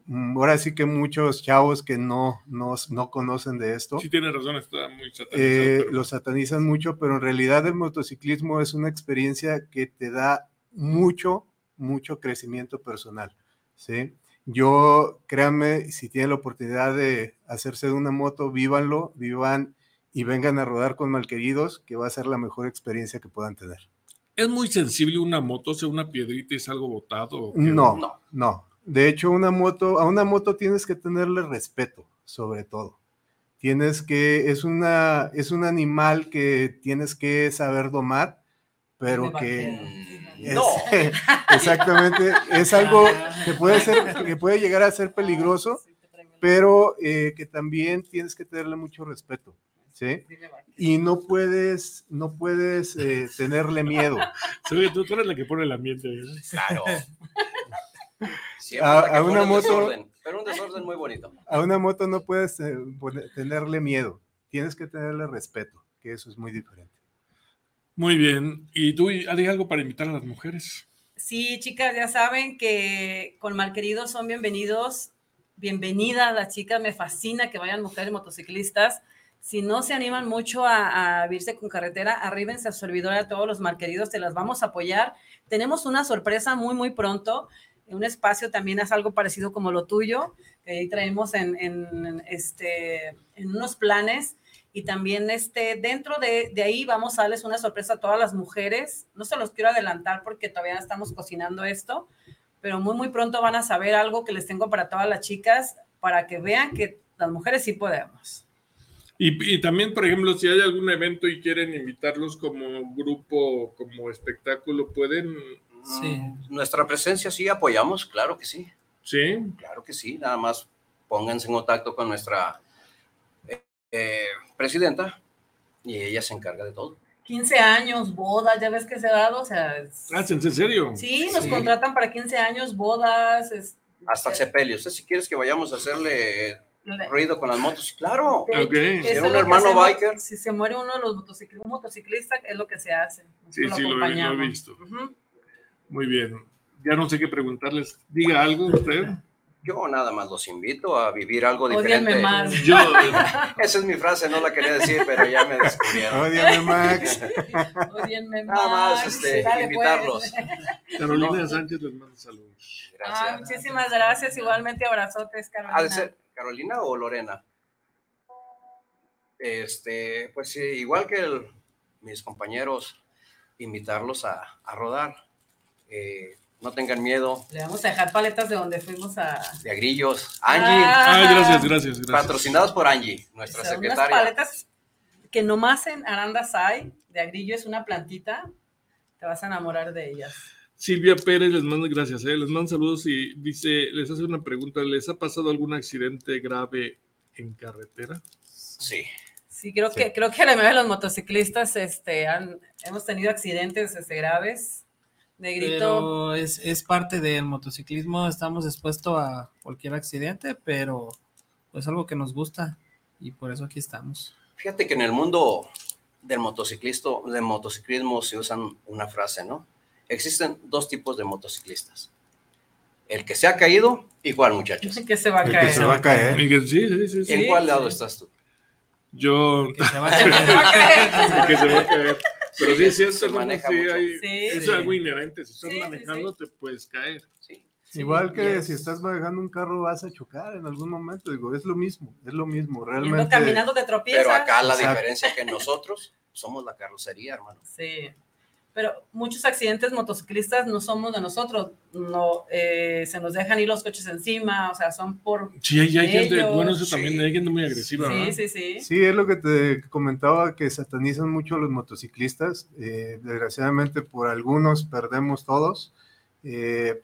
ahora sí que muchos chavos que no, no, no conocen de esto. Sí, tiene razón, está muy satanizado. Eh, pero- lo satanizan mucho, pero en realidad el motociclismo es una experiencia que te da mucho, mucho crecimiento personal. ¿sí? Yo, créanme, si tienen la oportunidad de hacerse de una moto, vívanlo, vivan y vengan a rodar con malqueridos, que va a ser la mejor experiencia que puedan tener. ¿Es muy sensible una moto, sea, una piedrita y es algo botado? o? No, No. no. De hecho, una moto, a una moto tienes que tenerle respeto, sobre todo. Tienes que, es una, es un animal que tienes que saber domar, pero que es- No. exactamente, es algo que puede ser, que puede llegar a ser peligroso, pero eh, que también tienes que tenerle mucho respeto, ¿sí? Y no puedes, no puedes eh, tenerle miedo. Sí, tú, tú eres la que pone el ambiente. ¿verdad? Claro. Siempre A- a una un moto- desorden, pero un desorden muy bonito. A una moto no puedes eh, tenerle miedo, tienes que tenerle respeto, que eso es muy diferente. Muy bien. ¿Y tú hay algo para invitar a las mujeres? Sí, chicas, ya saben que con Malqueridos son bienvenidos, bienvenidas las chicas, me fascina que vayan mujeres motociclistas. Si no se animan mucho a, a irse con carretera, arríbense a su servidor a todos los malqueridos, te las vamos a apoyar. Tenemos una sorpresa muy, muy pronto. Un espacio también es algo parecido como lo tuyo, ahí traemos en, en, este, en unos planes. Y también este, dentro de, de ahí vamos a darles una sorpresa a todas las mujeres. No se los quiero adelantar porque todavía estamos cocinando esto, pero muy, muy pronto van a saber algo que les tengo para todas las chicas, para que vean que las mujeres sí podemos. Y, y también, por ejemplo, si hay algún evento y quieren invitarlos como grupo, como espectáculo, ¿pueden? Sí. Nuestra presencia sí apoyamos, claro que sí. Sí. Claro que sí, nada más pónganse en contacto con nuestra eh, eh, presidenta y ella se encarga de todo. 15 años, bodas, ya ves que se ha dado, o sea, es- Ah, ¿en serio? sí, nos Sí. contratan para 15 años, bodas, es- Hasta el sepelio. Usted si quieres que vayamos a hacerle le- ruido con las motos, claro. Ok. eso Si era lo un hermano hacemos. biker. Si se muere uno de los motociclistas, un motociclista, es lo que se hace. Sí, Nosotros sí, lo he- lo visto. Ujú. Muy bien. Ya no sé qué preguntarles. Diga algo usted. Yo nada más los invito a vivir algo diferente. Ódienme más. Yo, Esa es mi frase, no la quería decir, pero ya me descubrieron. Ódiame, Max. Ódienme Nada más, este, Dale, invitarlos. pues. Carolina Sánchez les manda saludos. Ah, Gracias. muchísimas gracias. Igualmente, abrazotes, Carolina. ¿Ha de ser Carolina o Lorena? Este, pues sí, igual que el- mis compañeros, invitarlos a, a rodar. Eh, no tengan miedo Le vamos a dejar paletas de donde fuimos a. de agrillos. Angie, Ah. Ay, gracias, gracias, gracias. patrocinados por Angie, nuestra Son unas secretaria. paletas que nomás en Arandas hay. De agrillo es una plantita. Te vas a enamorar de ellas. Silvia Pérez les manda gracias, eh, les manda saludos y dice, les hace una pregunta, ¿les ha pasado algún accidente grave en carretera? Sí. Sí, creo que creo que la mayoría de los motociclistas este, han, hemos tenido accidentes este, graves de grito. Pero es, es parte del motociclismo, estamos expuestos a cualquier accidente, pero es algo que nos gusta y por eso aquí estamos. Fíjate que en el mundo del motociclismo, del motociclismo se usan una frase, ¿no? Existen dos tipos de motociclistas. El que se ha caído, igual muchachos. que se va a El que caer. se va a caer. Que- Sí, sí, sí, sí. ¿En cuál lado estás tú? Yo, Que se va a caer. que se va a caer. Pero sí es cierto, hay- Sí, es sí. algo inherente. Si estás Sí, sí, manejando, te puedes caer. Igual que es- si estás manejando un carro vas a chocar en algún momento, digo, es lo mismo, es lo mismo, Yendo realmente. caminando te tropiezas. Pero acá la Exacto. diferencia que nosotros somos la carrocería, hermano. Sí. Pero muchos accidentes motociclistas no somos de nosotros, no eh, se nos dejan ir los coches encima, o sea, son por Sí, hay, hay gente, Ellos. bueno, eso también, Sí. hay gente muy agresiva, sí, ¿verdad? sí, sí. Sí, es lo que te comentaba, que satanizan mucho a los motociclistas. eh, desgraciadamente por algunos perdemos todos, eh,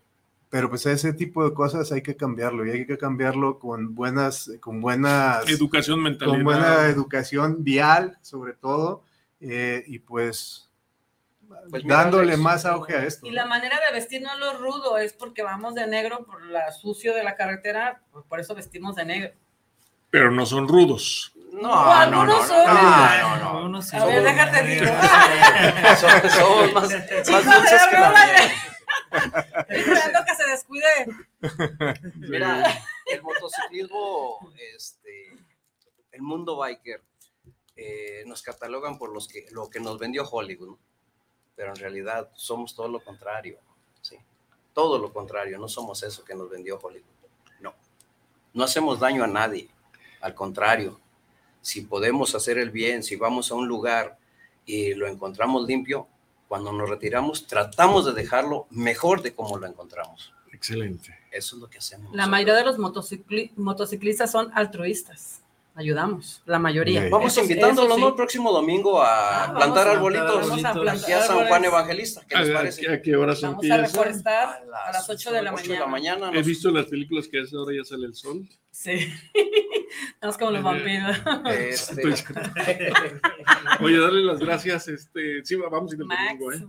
pero pues ese tipo de cosas hay que cambiarlo y hay que cambiarlo con buenas, con buenas, Educación mental. con buena educación vial sobre todo eh, y pues, Pues mira, dándole Alex, más auge a esto. Y ¿no? la manera de vestir no es lo rudo, es porque vamos de negro por la sucio de la carretera, pues por eso vestimos de negro. Pero no son rudos. No, no, no, algunos no, son. no, no, no. A ver, déjate digo. Somos, más, más dulces que la. Esperando que se descuide. Mira, el motociclismo, este, el mundo biker, eh, nos catalogan por los que, lo que nos vendió Hollywood, ¿no? Pero en realidad somos todo lo contrario, ¿sí? Todo lo contrario, no somos eso que nos vendió Hollywood, no. No hacemos daño a nadie, al contrario, si podemos hacer el bien, si vamos a un lugar y lo encontramos limpio, cuando nos retiramos tratamos de dejarlo mejor de como lo encontramos. Excelente. Eso es lo que hacemos. La nosotros. mayoría de los motocicli- motociclistas son altruistas. Ayudamos, la mayoría. Sí. Vamos invitándolo sí. ¿no? el próximo domingo a Ah, plantar a- arbolitos vamos a plantar aquí a San Juan. Evangelista. ¿Qué les ¿A, parece? a qué hora se Vamos a empieza? reforestar a las 8 de la ocho de la mañana. He visto las películas que a esa hora ya sale el sol. Sí. Estamos como los vampiros. este, Oye, darle las gracias. Este, sí, vamos a ir el Max. domingo, ¿eh?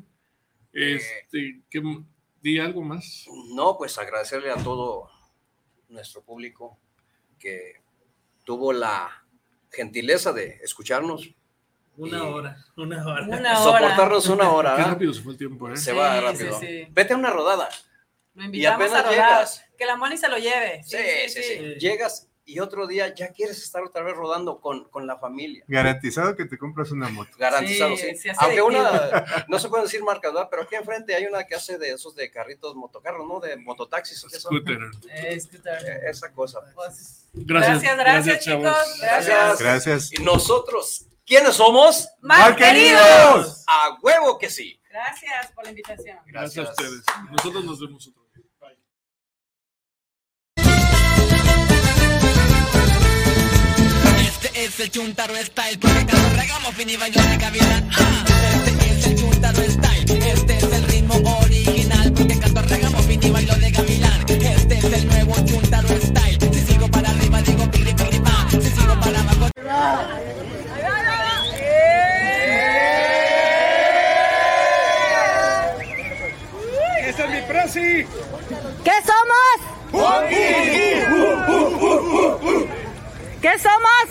Este, ¿qué, di algo más. no, pues agradecerle a todo nuestro público que tuvo la gentileza de escucharnos, Una hora, una hora. Una hora. soportarnos una hora. Qué rápido se fue el tiempo, ¿eh? Se Sí, va sí, rápido. sí. Vete a una rodada. Lo invitamos apenas a rodar. llegas. Que la Moni se lo lleve. Sí, sí, sí. Llegas y otro día ya quieres estar otra vez rodando con, con la familia. Garantizado que te compras una moto. Garantizado, Sí, sí. sí, hace Aunque una, no se pueden decir marcas, ¿verdad? Pero aquí enfrente hay una que hace de esos de carritos motocarros, ¿no? De mototaxis. ¿o qué son? Scooter. Eh, scooter. Eh, Esa cosa. Pues, Gracias, Gracias, gracias, chavos. chicos. Gracias. Gracias. Gracias. Y nosotros, ¿quiénes somos? ¡Mal queridos! A huevo que sí. Gracias por la invitación. Gracias a ustedes. Nosotros nos vemos otro Este es el Chuntaro Style, porque cuando regamos fin y bailo de gavilán. Ah, este es el Chuntaro Style, este es el ritmo original, porque canto regamos fin y bailo de gavilán. Este es el nuevo Chuntaro Style, si sigo para arriba digo piri piri pa, si sigo para abajo. ¡Ese es mi presi! ¿Qué somos? ¿Qué somos?